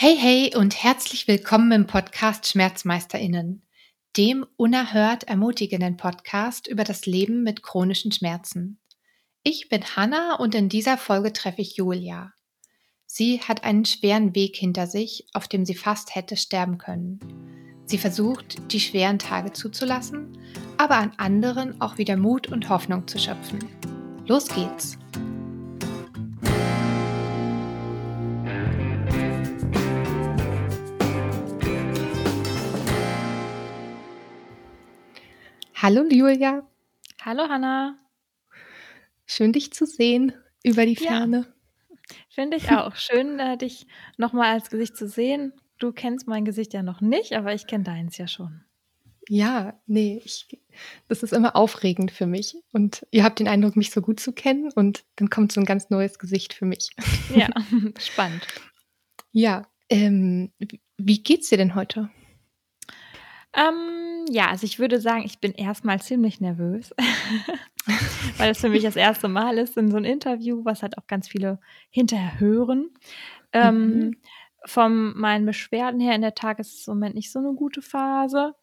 Hey, hey und herzlich willkommen im Podcast SchmerzmeisterInnen, dem unerhört ermutigenden Podcast über das Leben mit chronischen Schmerzen. Ich bin Hanna und in dieser Folge treffe ich Julia. Sie hat einen schweren Weg hinter sich, auf dem sie fast hätte sterben können. Sie versucht, die schweren Tage zuzulassen, aber an anderen auch wieder Mut und Hoffnung zu schöpfen. Los geht's! Hallo Julia. Hallo Hanna. Schön dich zu sehen über die Ferne. Ja, finde ich auch. Schön, äh, dich nochmal als Gesicht zu sehen. Du kennst mein Gesicht ja noch nicht, aber ich kenne deins ja schon. Ja, nee, ich, das ist immer aufregend für mich. Und ihr habt den Eindruck, mich so gut zu kennen und dann kommt so ein ganz neues Gesicht für mich. Ja, spannend. Ja, ähm, wie geht's dir denn heute? Ähm, ja, also ich würde sagen, ich bin erstmal ziemlich nervös, weil es für mich das erste Mal ist in so einem Interview, was halt auch ganz viele hinterher hören. Ähm, mhm. Von meinen Beschwerden her in der Tag ist es im Moment nicht so eine gute Phase.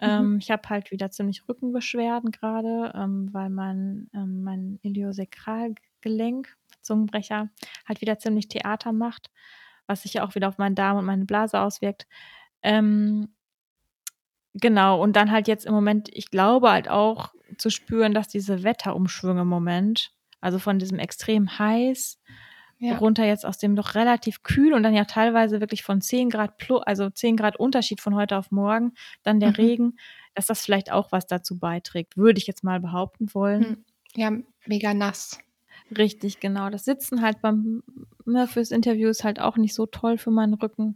Ähm, mhm. ich habe halt wieder ziemlich Rückenbeschwerden gerade, ähm, weil mein, ähm, mein Iliosakralgelenk, Zungenbrecher, halt wieder ziemlich Theater macht, was sich ja auch wieder auf meinen Darm und meine Blase auswirkt. Ähm, Genau, und dann halt jetzt im Moment, ich glaube halt auch zu spüren, dass diese Wetterumschwünge im Moment, also von diesem extrem heiß ja. runter jetzt aus dem doch relativ kühl und dann ja teilweise wirklich von 10 Grad plus, also 10 Grad Unterschied von heute auf morgen, dann der mhm. Regen, dass das vielleicht auch was dazu beiträgt, würde ich jetzt mal behaupten wollen. Hm. Ja, mega nass. Richtig, genau. Das Sitzen halt beim ne, fürs Interview ist halt auch nicht so toll für meinen Rücken.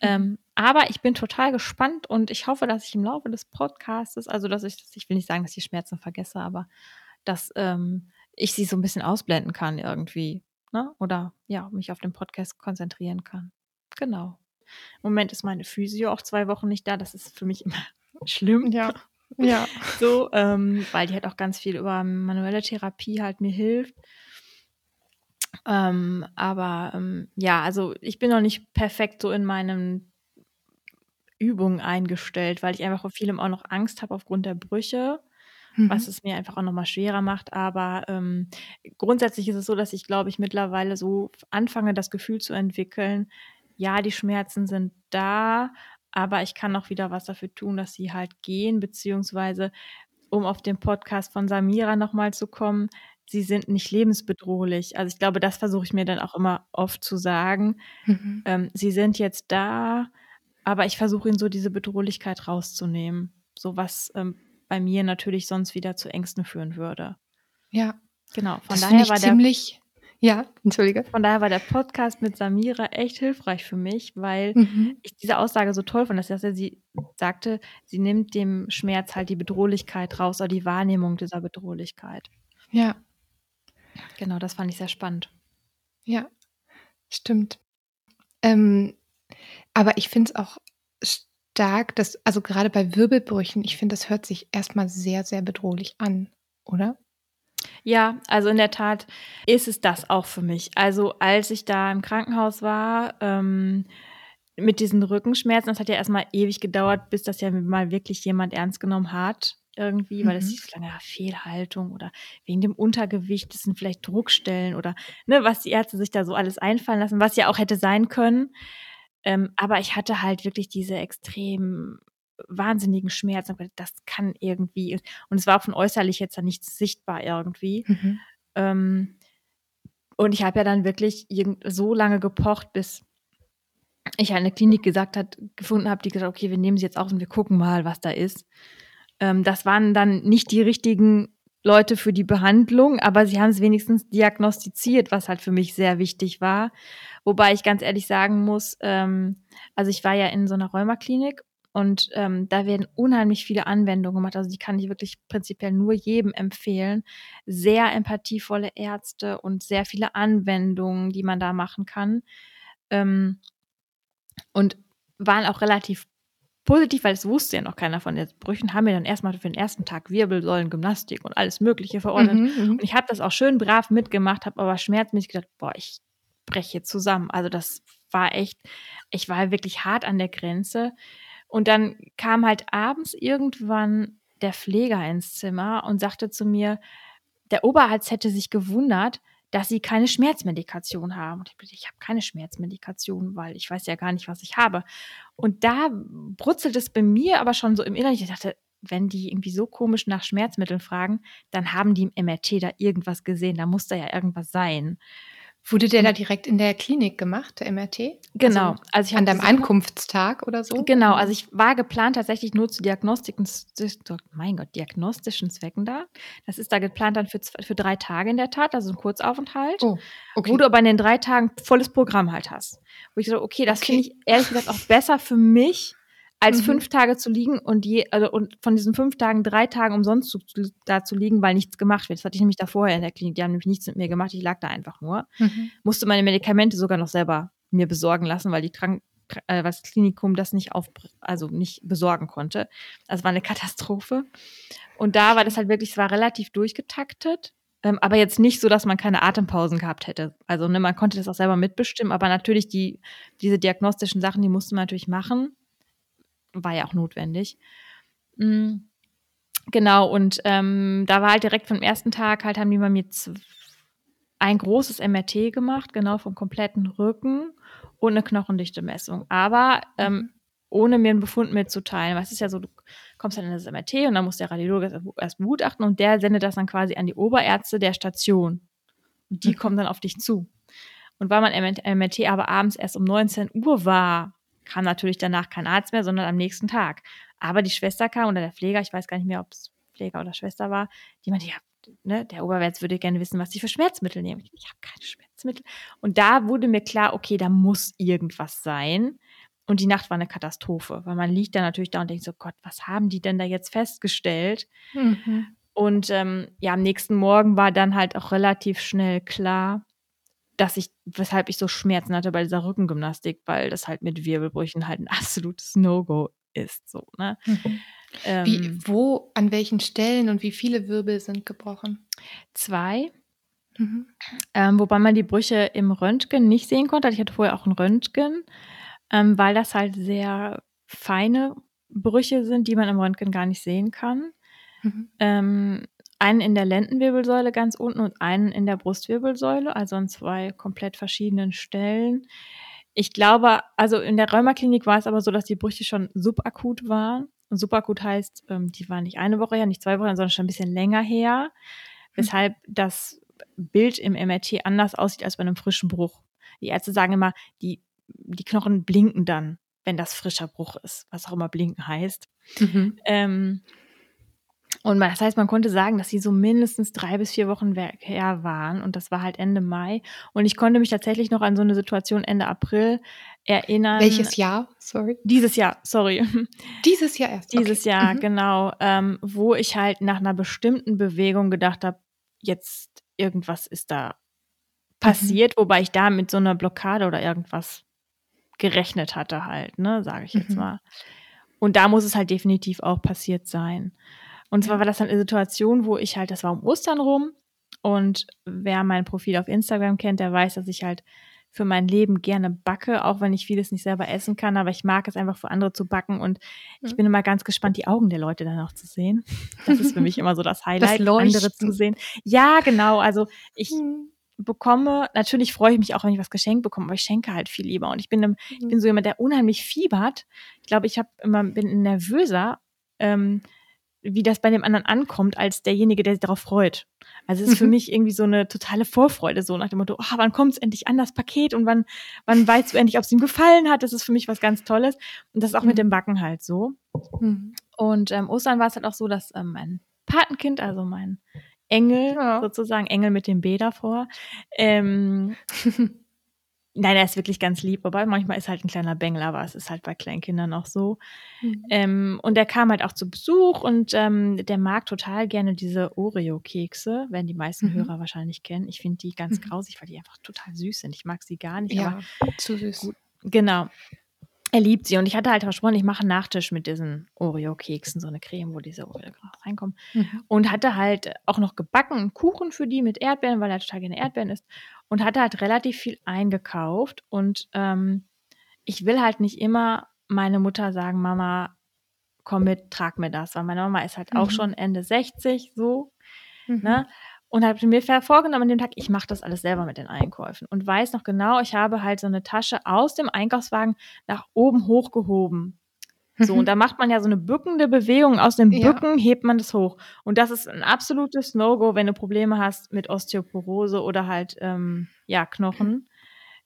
Ähm, aber ich bin total gespannt und ich hoffe, dass ich im Laufe des Podcasts, also dass ich, ich will nicht sagen, dass ich Schmerzen vergesse, aber dass ähm, ich sie so ein bisschen ausblenden kann irgendwie. Ne? Oder ja, mich auf den Podcast konzentrieren kann. Genau. Im Moment ist meine Physio auch zwei Wochen nicht da. Das ist für mich immer schlimm. Ja. Ja. so, ähm, weil die halt auch ganz viel über manuelle Therapie halt mir hilft. Ähm, aber ähm, ja, also ich bin noch nicht perfekt so in meinen Übungen eingestellt, weil ich einfach vor vielem auch noch Angst habe aufgrund der Brüche, mhm. was es mir einfach auch nochmal schwerer macht. Aber ähm, grundsätzlich ist es so, dass ich, glaube ich, mittlerweile so anfange, das Gefühl zu entwickeln, ja, die Schmerzen sind da, aber ich kann auch wieder was dafür tun, dass sie halt gehen, beziehungsweise um auf den Podcast von Samira nochmal zu kommen, sie sind nicht lebensbedrohlich. Also ich glaube, das versuche ich mir dann auch immer oft zu sagen. Mhm. Ähm, sie sind jetzt da, aber ich versuche ihnen so diese Bedrohlichkeit rauszunehmen. So was ähm, bei mir natürlich sonst wieder zu Ängsten führen würde. Ja. Genau. Von das daher war ziemlich. Ja, entschuldige. Von daher war der Podcast mit Samira echt hilfreich für mich, weil mhm. ich diese Aussage so toll fand, dass sie sagte, sie nimmt dem Schmerz halt die Bedrohlichkeit raus oder die Wahrnehmung dieser Bedrohlichkeit. Ja, Genau, das fand ich sehr spannend. Ja, stimmt. Ähm, aber ich finde es auch stark, dass, also gerade bei Wirbelbrüchen, ich finde, das hört sich erstmal sehr, sehr bedrohlich an, oder? Ja, also in der Tat ist es das auch für mich. Also als ich da im Krankenhaus war, ähm, mit diesen Rückenschmerzen, das hat ja erstmal ewig gedauert, bis das ja mal wirklich jemand ernst genommen hat irgendwie, weil es mhm. hieß lange ja, Fehlhaltung oder wegen dem Untergewicht, das sind vielleicht Druckstellen oder ne, was die Ärzte sich da so alles einfallen lassen, was ja auch hätte sein können. Ähm, aber ich hatte halt wirklich diese extrem wahnsinnigen Schmerzen. Das kann irgendwie, und es war auch von äußerlich jetzt da nichts sichtbar irgendwie. Mhm. Ähm, und ich habe ja dann wirklich so lange gepocht, bis ich eine Klinik gesagt hat, gefunden habe, die gesagt, okay, wir nehmen sie jetzt auf und wir gucken mal, was da ist. Ähm, das waren dann nicht die richtigen Leute für die Behandlung, aber sie haben es wenigstens diagnostiziert, was halt für mich sehr wichtig war. Wobei ich ganz ehrlich sagen muss, ähm, also ich war ja in so einer Rheumaklinik und ähm, da werden unheimlich viele Anwendungen gemacht. Also die kann ich wirklich prinzipiell nur jedem empfehlen. Sehr empathievolle Ärzte und sehr viele Anwendungen, die man da machen kann. Ähm, und waren auch relativ positiv, weil es wusste ja noch keiner von den Brüchen, haben wir dann erstmal für den ersten Tag Wirbelsäulen, Gymnastik und alles Mögliche verordnet. Mhm, mhm. und ich habe das auch schön brav mitgemacht, habe aber schmerzmäßig gedacht, boah, ich breche zusammen. Also das war echt, ich war wirklich hart an der Grenze. Und dann kam halt abends irgendwann der Pfleger ins Zimmer und sagte zu mir, der Oberarzt hätte sich gewundert, dass sie keine Schmerzmedikation haben. Und ich ich habe keine Schmerzmedikation, weil ich weiß ja gar nicht, was ich habe. Und da brutzelt es bei mir aber schon so im Inneren. Ich dachte, wenn die irgendwie so komisch nach Schmerzmitteln fragen, dann haben die im MRT da irgendwas gesehen. Da muss da ja irgendwas sein. Wurde der da direkt in der Klinik gemacht, der MRT? Genau. Also, also an deinem Ankunftstag oder so? Genau. Also ich war geplant tatsächlich nur zu Diagnostiken, mein Gott, diagnostischen Zwecken da. Das ist da geplant dann für, für drei Tage in der Tat, also ein Kurzaufenthalt. Oh, okay. Wo du aber in den drei Tagen volles Programm halt hast. Wo ich so, okay, das okay. finde ich ehrlich gesagt auch besser für mich, als mhm. fünf Tage zu liegen und je, also und von diesen fünf Tagen drei Tagen umsonst zu, da zu liegen, weil nichts gemacht wird. Das hatte ich nämlich da vorher in der Klinik. Die haben nämlich nichts mit mir gemacht. Ich lag da einfach nur. Mhm. Musste meine Medikamente sogar noch selber mir besorgen lassen, weil die Krank äh, was Klinikum das nicht auf, also nicht besorgen konnte. Das war eine Katastrophe. Und da war das halt wirklich, es war relativ durchgetaktet. Ähm, aber jetzt nicht so, dass man keine Atempausen gehabt hätte. Also ne, man konnte das auch selber mitbestimmen, aber natürlich die, diese diagnostischen Sachen, die musste man natürlich machen war ja auch notwendig. Mhm. Genau, und ähm, da war halt direkt vom ersten Tag halt, haben die bei mir ein großes MRT gemacht, genau vom kompletten Rücken und eine Knochendichte-Messung. Aber ähm, mhm. ohne mir einen Befund mitzuteilen. Weil es ist ja so, du kommst dann in das MRT und dann muss der Radiologe erst begutachten und der sendet das dann quasi an die Oberärzte der Station. Und die mhm. kommen dann auf dich zu. Und weil mein MRT aber abends erst um 19 Uhr war, kam natürlich danach kein Arzt mehr, sondern am nächsten Tag. Aber die Schwester kam oder der Pfleger, ich weiß gar nicht mehr, ob es Pfleger oder Schwester war, die meinte, ja, ne, der Oberwärts würde gerne wissen, was sie für Schmerzmittel nehmen. Ich, ich habe keine Schmerzmittel. Und da wurde mir klar, okay, da muss irgendwas sein. Und die Nacht war eine Katastrophe, weil man liegt da natürlich da und denkt so, Gott, was haben die denn da jetzt festgestellt? Mhm. Und ähm, ja, am nächsten Morgen war dann halt auch relativ schnell klar, dass ich, weshalb ich so Schmerzen hatte bei dieser Rückengymnastik, weil das halt mit Wirbelbrüchen halt ein absolutes No-Go ist. So, ne? Mhm. Ähm, wie, wo, an welchen Stellen und wie viele Wirbel sind gebrochen? Zwei. Mhm. Ähm, wobei man die Brüche im Röntgen nicht sehen konnte. Also ich hatte vorher auch ein Röntgen, ähm, weil das halt sehr feine Brüche sind, die man im Röntgen gar nicht sehen kann. Mhm. Einen in der Lendenwirbelsäule ganz unten und einen in der Brustwirbelsäule, also an zwei komplett verschiedenen Stellen. Ich glaube, also in der Rheumaklinik war es aber so, dass die Brüche schon subakut waren. Und subakut heißt, ähm, die waren nicht eine Woche her, nicht zwei Wochen, sondern schon ein bisschen länger her, weshalb das Bild im MRT anders aussieht als bei einem frischen Bruch. Die Ärzte sagen immer, die, die Knochen blinken dann, wenn das frischer Bruch ist, was auch immer blinken heißt. Mhm. Ähm, und das heißt, man konnte sagen, dass sie so mindestens drei bis vier Wochen her waren. Und das war halt Ende Mai. Und ich konnte mich tatsächlich noch an so eine Situation Ende April erinnern. Welches Jahr? Sorry. Dieses Jahr, sorry. Dieses Jahr erst. Dieses okay. Jahr, mhm. genau. Ähm, wo ich halt nach einer bestimmten Bewegung gedacht habe, jetzt irgendwas ist da passiert, mhm. wobei ich da mit so einer Blockade oder irgendwas gerechnet hatte halt, ne, sage ich jetzt mhm. mal. Und da muss es halt definitiv auch passiert sein. Und zwar war das dann eine Situation, wo ich halt, das war um Ostern rum. Und wer mein Profil auf Instagram kennt, der weiß, dass ich halt für mein Leben gerne backe, auch wenn ich vieles nicht selber essen kann, aber ich mag es einfach für andere zu backen und ich bin immer ganz gespannt, die Augen der Leute dann auch zu sehen. Das ist für mich immer so das Highlight, das andere zu sehen. Ja, genau. Also ich mhm. bekomme, natürlich freue ich mich auch, wenn ich was geschenkt bekomme, aber ich schenke halt viel lieber und ich bin, ich bin mhm. so jemand, der unheimlich fiebert. Ich glaube, ich habe immer bin nervöser. Ähm, wie das bei dem anderen ankommt, als derjenige, der sich darauf freut. Also es ist mhm. für mich irgendwie so eine totale Vorfreude, so nach dem Motto, oh, wann kommt es endlich an das Paket und wann, wann weißt du endlich, ob es ihm gefallen hat. Das ist für mich was ganz Tolles. Und das ist auch mhm. mit dem Backen halt so. Mhm. Und ähm, Ostern war es halt auch so, dass ähm, mein Patenkind, also mein Engel, ja. sozusagen, Engel mit dem B davor, ähm, Nein, er ist wirklich ganz lieb, aber manchmal ist halt ein kleiner Bengel, aber es ist halt bei kleinen Kindern auch so. Mhm. Ähm, und der kam halt auch zu Besuch und ähm, der mag total gerne diese Oreo-Kekse, werden die meisten mhm. Hörer wahrscheinlich kennen. Ich finde die ganz mhm. grausig, weil die einfach total süß sind. Ich mag sie gar nicht. Ja, zu süß. Gut, genau. Er liebt sie und ich hatte halt versprochen, ich mache einen Nachtisch mit diesen Oreo-Keksen, so eine Creme, wo diese Oreo reinkommen. Mhm. Und hatte halt auch noch gebacken einen Kuchen für die mit Erdbeeren, weil er total gerne Erdbeeren isst. und hatte halt relativ viel eingekauft. Und ähm, ich will halt nicht immer meine Mutter sagen, Mama, komm mit, trag mir das. Weil meine Mama ist halt mhm. auch schon Ende 60 so. Mhm. Ne? Und habe mir vorgenommen an dem Tag, ich mache das alles selber mit den Einkäufen. Und weiß noch genau, ich habe halt so eine Tasche aus dem Einkaufswagen nach oben hochgehoben. So, und da macht man ja so eine bückende Bewegung. Aus dem Bücken ja. hebt man das hoch. Und das ist ein absolutes No-Go, wenn du Probleme hast mit Osteoporose oder halt, ähm, ja, Knochen.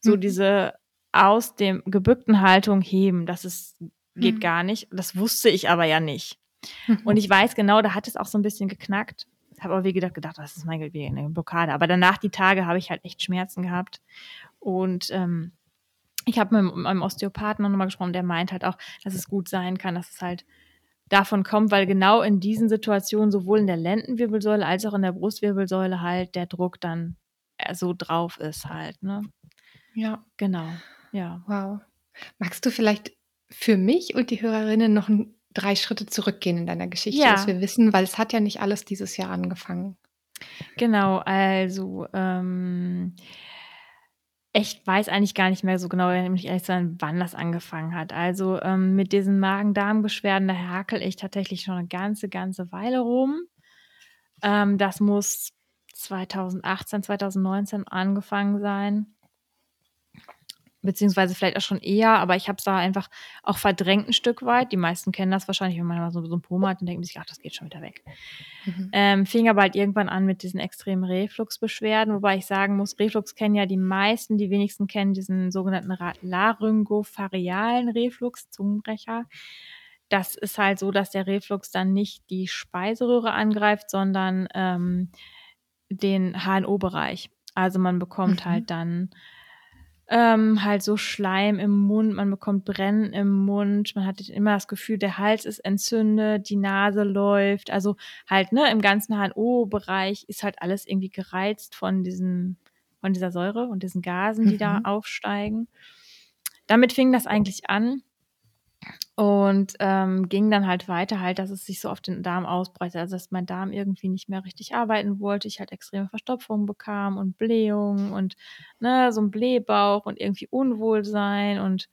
So mhm. diese aus dem gebückten Haltung heben, das ist, geht mhm. gar nicht. Das wusste ich aber ja nicht. Mhm. Und ich weiß genau, da hat es auch so ein bisschen geknackt. Habe aber wie gedacht, gedacht, das ist mein wie eine Blockade. Aber danach die Tage habe ich halt echt Schmerzen gehabt. Und ähm, ich habe mit meinem Osteopathen noch mal gesprochen, der meint halt auch, dass es gut sein kann, dass es halt davon kommt, weil genau in diesen Situationen sowohl in der Lendenwirbelsäule als auch in der Brustwirbelsäule halt der Druck dann äh, so drauf ist halt. Ne? Ja. Genau. Ja. Wow. Magst du vielleicht für mich und die Hörerinnen noch ein, drei Schritte zurückgehen in deiner Geschichte, ja. dass wir wissen, weil es hat ja nicht alles dieses Jahr angefangen. Genau, also ähm, ich weiß eigentlich gar nicht mehr so genau, wenn ich ehrlich sein, wann das angefangen hat. Also ähm, mit diesen Magen-Darm-Beschwerden, da hakel ich tatsächlich schon eine ganze, ganze Weile rum. Ähm, das muss 2018, 2019 angefangen sein beziehungsweise vielleicht auch schon eher, aber ich habe es da einfach auch verdrängt ein Stück weit. Die meisten kennen das wahrscheinlich, wenn man mal so, so ein Poma hat und denkt sich, ach, das geht schon wieder weg. Mhm. Ähm, fing aber halt irgendwann an mit diesen extremen Refluxbeschwerden, wobei ich sagen muss, Reflux kennen ja die meisten, die wenigsten kennen diesen sogenannten laryngopharyngealen Reflux, Zungenbrecher. Das ist halt so, dass der Reflux dann nicht die Speiseröhre angreift, sondern ähm, den HNO-Bereich. Also man bekommt mhm. halt dann ähm, halt so Schleim im Mund, man bekommt Brennen im Mund, man hat immer das Gefühl, der Hals ist entzündet, die Nase läuft, also halt, ne, im ganzen HNO-Bereich ist halt alles irgendwie gereizt von diesen, von dieser Säure und diesen Gasen, die mhm. da aufsteigen. Damit fing das eigentlich an. Und ähm, ging dann halt weiter, halt, dass es sich so auf den Darm ausbreitet, also dass mein Darm irgendwie nicht mehr richtig arbeiten wollte. Ich halt extreme Verstopfung bekam und Blähung und ne, so ein Blähbauch und irgendwie Unwohlsein und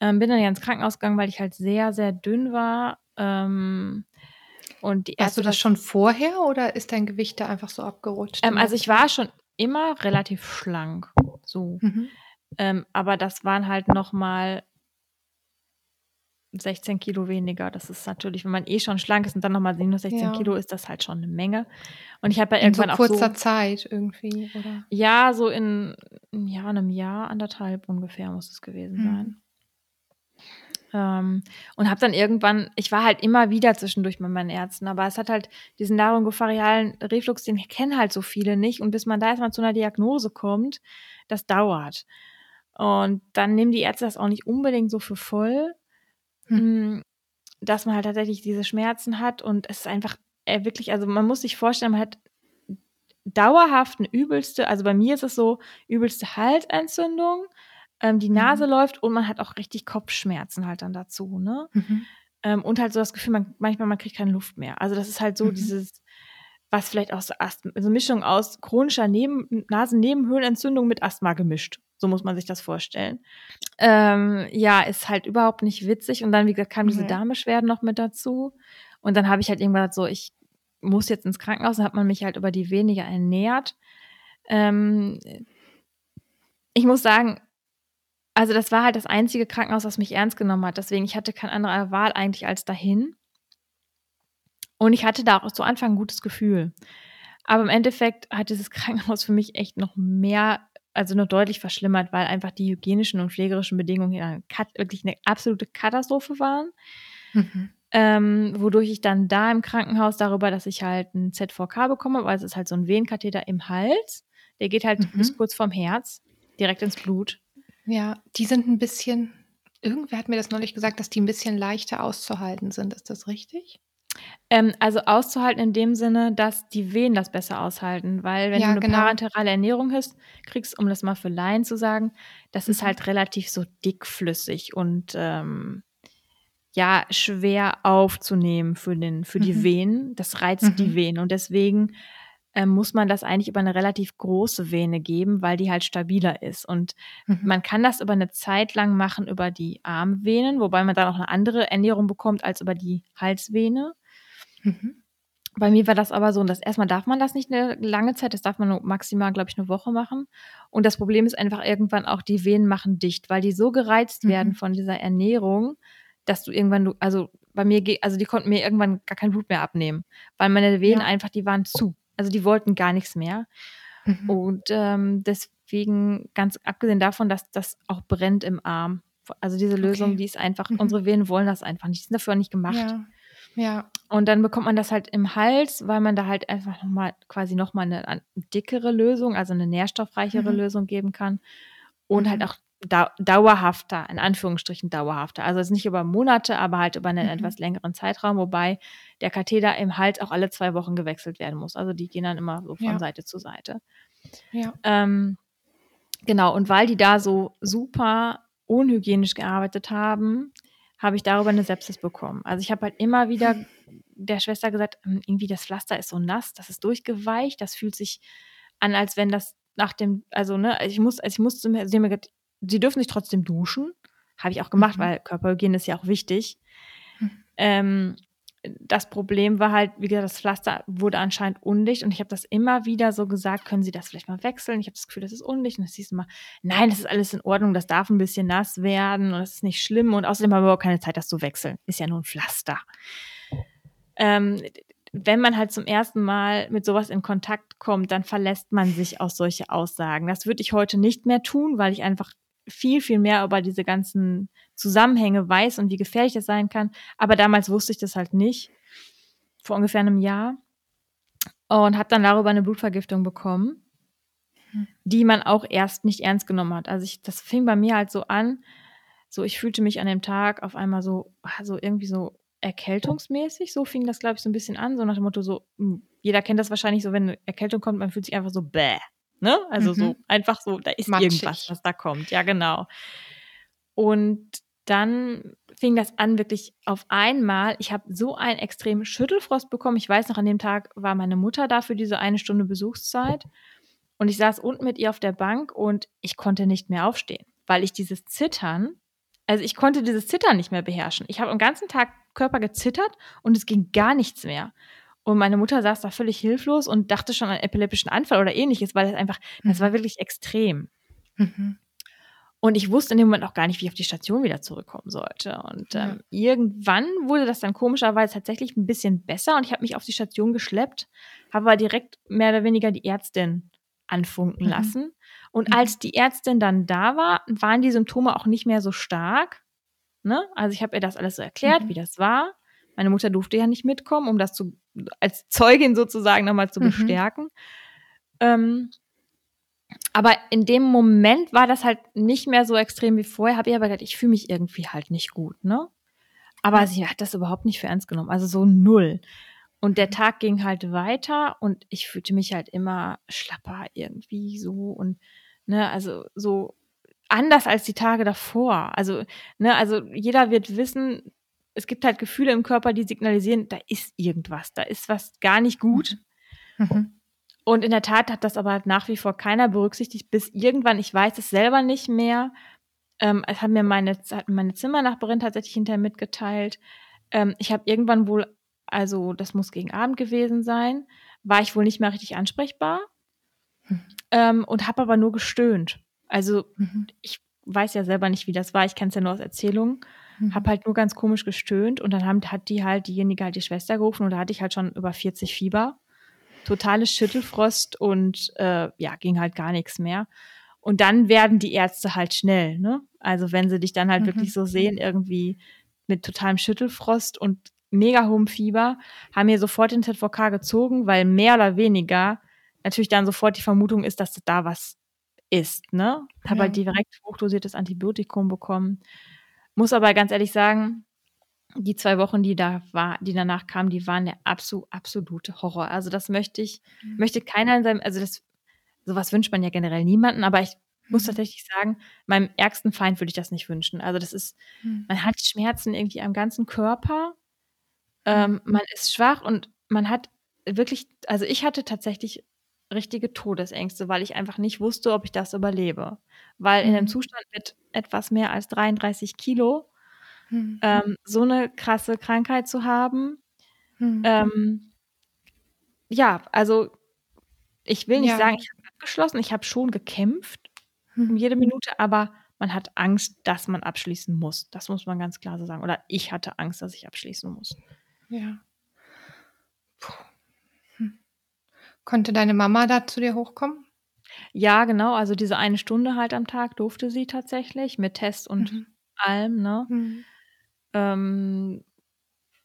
ähm, bin dann ja ins Krankenhaus gegangen, weil ich halt sehr, sehr dünn war. Ähm, und die Hast du das schon vorher oder ist dein Gewicht da einfach so abgerutscht? Ähm, also ich war schon immer relativ schlank, so. Mhm. Ähm, aber das waren halt noch mal 16 Kilo weniger. Das ist natürlich, wenn man eh schon schlank ist und dann nochmal minus 16 ja. Kilo, ist das halt schon eine Menge. Und ich habe ja irgendwann in so kurzer auch so, Zeit irgendwie, oder? Ja, so in ja, einem Jahr, anderthalb ungefähr muss es gewesen hm. sein. Ähm, und habe dann irgendwann, ich war halt immer wieder zwischendurch mit meinen Ärzten, aber es hat halt diesen laryngopharyngealen Reflux, den kennen halt so viele nicht. Und bis man da erstmal zu einer Diagnose kommt, das dauert. Und dann nehmen die Ärzte das auch nicht unbedingt so für voll. Hm. hm. dass man halt tatsächlich diese Schmerzen hat und es ist einfach äh, wirklich, also man muss sich vorstellen, man hat dauerhaft eine übelste, also bei mir ist es so, übelste Halsentzündung, ähm, die Nase mhm. läuft und man hat auch richtig Kopfschmerzen halt dann dazu, ne? Mhm. Ähm, und halt so das Gefühl, man, manchmal man kriegt keine Luft mehr. Also das ist halt so mhm. dieses, was vielleicht aus Asthma, so Mischung aus chronischer Neben Nasennebenhöhlenentzündung mit Asthma gemischt. So muss man sich das vorstellen. Ähm, ja, ist halt überhaupt nicht witzig. Und dann, wie gesagt, kam diese mhm. Darmbeschwerden noch mit dazu. Und dann habe ich halt irgendwann gesagt, so, ich muss jetzt ins Krankenhaus. Dann hat man mich halt über die weniger ernährt. Ähm, ich muss sagen, also das war halt das einzige Krankenhaus, was mich ernst genommen hat. Deswegen, ich hatte keine andere Wahl eigentlich als dahin. Und ich hatte da auch zu Anfang ein gutes Gefühl. Aber im Endeffekt hat dieses Krankenhaus für mich echt noch mehr also noch deutlich verschlimmert, weil einfach die hygienischen und pflegerischen Bedingungen hier wirklich eine absolute Katastrophe waren. Mhm. Ähm, wodurch ich dann da im Krankenhaus darüber, dass ich halt ein ZVK bekomme, weil es ist halt so ein Venenkatheter im Hals, der geht halt mhm. bis kurz vorm Herz, direkt ins Blut. Ja, die sind ein bisschen, irgendwer hat mir das neulich gesagt, dass die ein bisschen leichter auszuhalten sind. Ist das richtig? Ähm, also auszuhalten in dem Sinne, dass die Venen das besser aushalten, weil wenn ja, du eine genau. parenterale Ernährung hast, kriegst, um das mal für Laien zu sagen, das mhm. ist halt relativ so dickflüssig und ähm, ja schwer aufzunehmen für den für die mhm. Venen. Das reizt mhm. die Venen und deswegen ähm, muss man das eigentlich über eine relativ große Vene geben, weil die halt stabiler ist. Und mhm. man kann das über eine Zeit lang machen über die Armvenen, wobei man dann auch eine andere Ernährung bekommt als über die Halsvene. Mhm. Bei mir war das aber so, und das erstmal darf man das nicht eine lange Zeit, das darf man nur maximal, glaube ich, eine Woche machen. Und das Problem ist einfach irgendwann auch, die Venen machen dicht, weil die so gereizt mhm. werden von dieser Ernährung, dass du irgendwann, also bei mir, also die konnten mir irgendwann gar kein Blut mehr abnehmen, weil meine Venen ja. einfach, die waren zu. Also die wollten gar nichts mehr. Mhm. Und ähm, deswegen, ganz abgesehen davon, dass das auch brennt im Arm. Also diese Lösung, okay. die ist einfach, mhm. unsere Venen wollen das einfach nicht, die sind dafür nicht gemacht. Ja. Ja. Und dann bekommt man das halt im Hals, weil man da halt einfach nochmal quasi nochmal eine, eine dickere Lösung, also eine nährstoffreichere mhm. Lösung geben kann. Und halt mhm. auch dauerhafter, in Anführungsstrichen dauerhafter. Also es ist nicht über Monate, aber halt über einen mhm. etwas längeren Zeitraum, wobei der Katheter im Hals auch alle zwei Wochen gewechselt werden muss. Also die gehen dann immer so von ja. Seite zu Seite. Ja. Ähm, genau, und weil die da so super unhygienisch gearbeitet haben, habe ich darüber eine Sepsis bekommen. Also ich habe halt immer wieder der Schwester gesagt, hm, irgendwie das Pflaster ist so nass, das ist durchgeweicht, das fühlt sich an, als wenn das nach dem, also ne, ich muss, also ich musste mir, sie haben mir gesagt, sie dürfen sich trotzdem duschen. Habe ich auch gemacht, mhm. weil Körperhygiene ist ja auch wichtig. Mhm. Ähm, das Problem war halt, wie gesagt, das Pflaster wurde anscheinend undicht und ich habe das immer wieder so gesagt, können Sie das vielleicht mal wechseln? Ich habe das Gefühl, das ist undicht und das hieß immer, nein, das ist alles in Ordnung, das darf ein bisschen nass werden und das ist nicht schlimm und außerdem haben wir überhaupt keine Zeit, das zu wechseln. Ist ja nur ein Pflaster. Ähm, wenn man halt zum ersten Mal mit sowas in Kontakt kommt, dann verlässt man sich auf solche Aussagen. Das würde ich heute nicht mehr tun, weil ich einfach viel, viel mehr über diese ganzen Zusammenhänge weiß und wie gefährlich das sein kann. Aber damals wusste ich das halt nicht. Vor ungefähr einem Jahr. Und habe dann darüber eine Blutvergiftung bekommen, hm. die man auch erst nicht ernst genommen hat. Also ich, das fing bei mir halt so an, so ich fühlte mich an dem Tag auf einmal so, so irgendwie so erkältungsmäßig. So fing das, glaube ich, so ein bisschen an. So nach dem Motto, so, hm, jeder kennt das wahrscheinlich so, wenn eine Erkältung kommt, man fühlt sich einfach so bäh. Ne? Also mhm. so einfach so, da ist Matschig. irgendwas, was da kommt. Ja, genau. Und dann fing das an, wirklich auf einmal. Ich habe so einen extremen Schüttelfrost bekommen. Ich weiß noch, an dem Tag war meine Mutter da für diese eine Stunde Besuchszeit. Und ich saß unten mit ihr auf der Bank und ich konnte nicht mehr aufstehen, weil ich dieses Zittern, also ich konnte dieses Zittern nicht mehr beherrschen. Ich habe am ganzen Tag Körper gezittert und es ging gar nichts mehr. Und meine Mutter saß da völlig hilflos und dachte schon an epileptischen Anfall oder ähnliches, weil das einfach, das war mhm. wirklich extrem. Mhm. Und ich wusste in dem Moment auch gar nicht, wie ich auf die Station wieder zurückkommen sollte. Und ähm, ja. irgendwann wurde das dann komischerweise tatsächlich ein bisschen besser und ich habe mich auf die Station geschleppt, habe aber direkt mehr oder weniger die Ärztin anfunken mhm. lassen. Und mhm. als die Ärztin dann da war, waren die Symptome auch nicht mehr so stark. Ne? Also ich habe ihr das alles so erklärt, mhm. wie das war. Meine Mutter durfte ja nicht mitkommen, um das zu, als Zeugin sozusagen nochmal zu mhm. bestärken. Ähm, aber in dem Moment war das halt nicht mehr so extrem wie vorher. Habe ich aber gedacht, ich fühle mich irgendwie halt nicht gut, ne? Aber sie hat das überhaupt nicht für ernst genommen, also so null. Und der Tag ging halt weiter und ich fühlte mich halt immer schlapper irgendwie so und ne, also so anders als die Tage davor. Also ne, also jeder wird wissen, es gibt halt Gefühle im Körper, die signalisieren, da ist irgendwas, da ist was gar nicht gut. Mhm. Und in der Tat hat das aber nach wie vor keiner berücksichtigt, bis irgendwann, ich weiß es selber nicht mehr, ähm, es hat mir meine, hat meine Zimmernachbarin tatsächlich hinterher mitgeteilt. Ähm, ich habe irgendwann wohl, also das muss gegen Abend gewesen sein, war ich wohl nicht mehr richtig ansprechbar mhm. ähm, und habe aber nur gestöhnt. Also mhm. ich weiß ja selber nicht, wie das war. Ich kenne es ja nur aus Erzählungen. Mhm. Habe halt nur ganz komisch gestöhnt und dann haben, hat die halt diejenige halt die Schwester gerufen und da hatte ich halt schon über 40 Fieber. Totales Schüttelfrost und äh, ja, ging halt gar nichts mehr. Und dann werden die Ärzte halt schnell, ne? Also wenn sie dich dann halt mhm. wirklich so sehen, irgendwie mit totalem Schüttelfrost und mega hohem Fieber, haben mir sofort den ZVK gezogen, weil mehr oder weniger natürlich dann sofort die Vermutung ist, dass da was ist, ne? Habe ja. halt direkt hochdosiertes Antibiotikum bekommen. Muss aber ganz ehrlich sagen, die zwei Wochen, die da war, die danach kamen, die waren der absol absolute Horror. Also das möchte ich, mhm. möchte keiner in seinem, also das, sowas wünscht man ja generell niemanden, aber ich muss mhm. tatsächlich sagen, meinem ärgsten Feind würde ich das nicht wünschen. Also das ist, mhm. man hat Schmerzen irgendwie am ganzen Körper, ähm, mhm. man ist schwach und man hat wirklich, also ich hatte tatsächlich richtige Todesängste, weil ich einfach nicht wusste, ob ich das überlebe. Weil in dem Mhm. Zustand mit etwas mehr als 33 Kilo Mhm. ähm, so eine krasse Krankheit zu haben, Mhm. ähm, ja, also ich will nicht Ja. sagen, ich habe abgeschlossen, ich habe schon gekämpft um Mhm. jede Minute, aber man hat Angst, dass man abschließen muss. Das muss man ganz klar so sagen. Oder ich hatte Angst, dass ich abschließen muss. Ja. Puh. Hm. Konnte deine Mama da zu dir hochkommen? Ja, genau, also diese eine Stunde halt am Tag durfte sie tatsächlich mit Test und Mhm. allem, ne? Mhm. Ähm,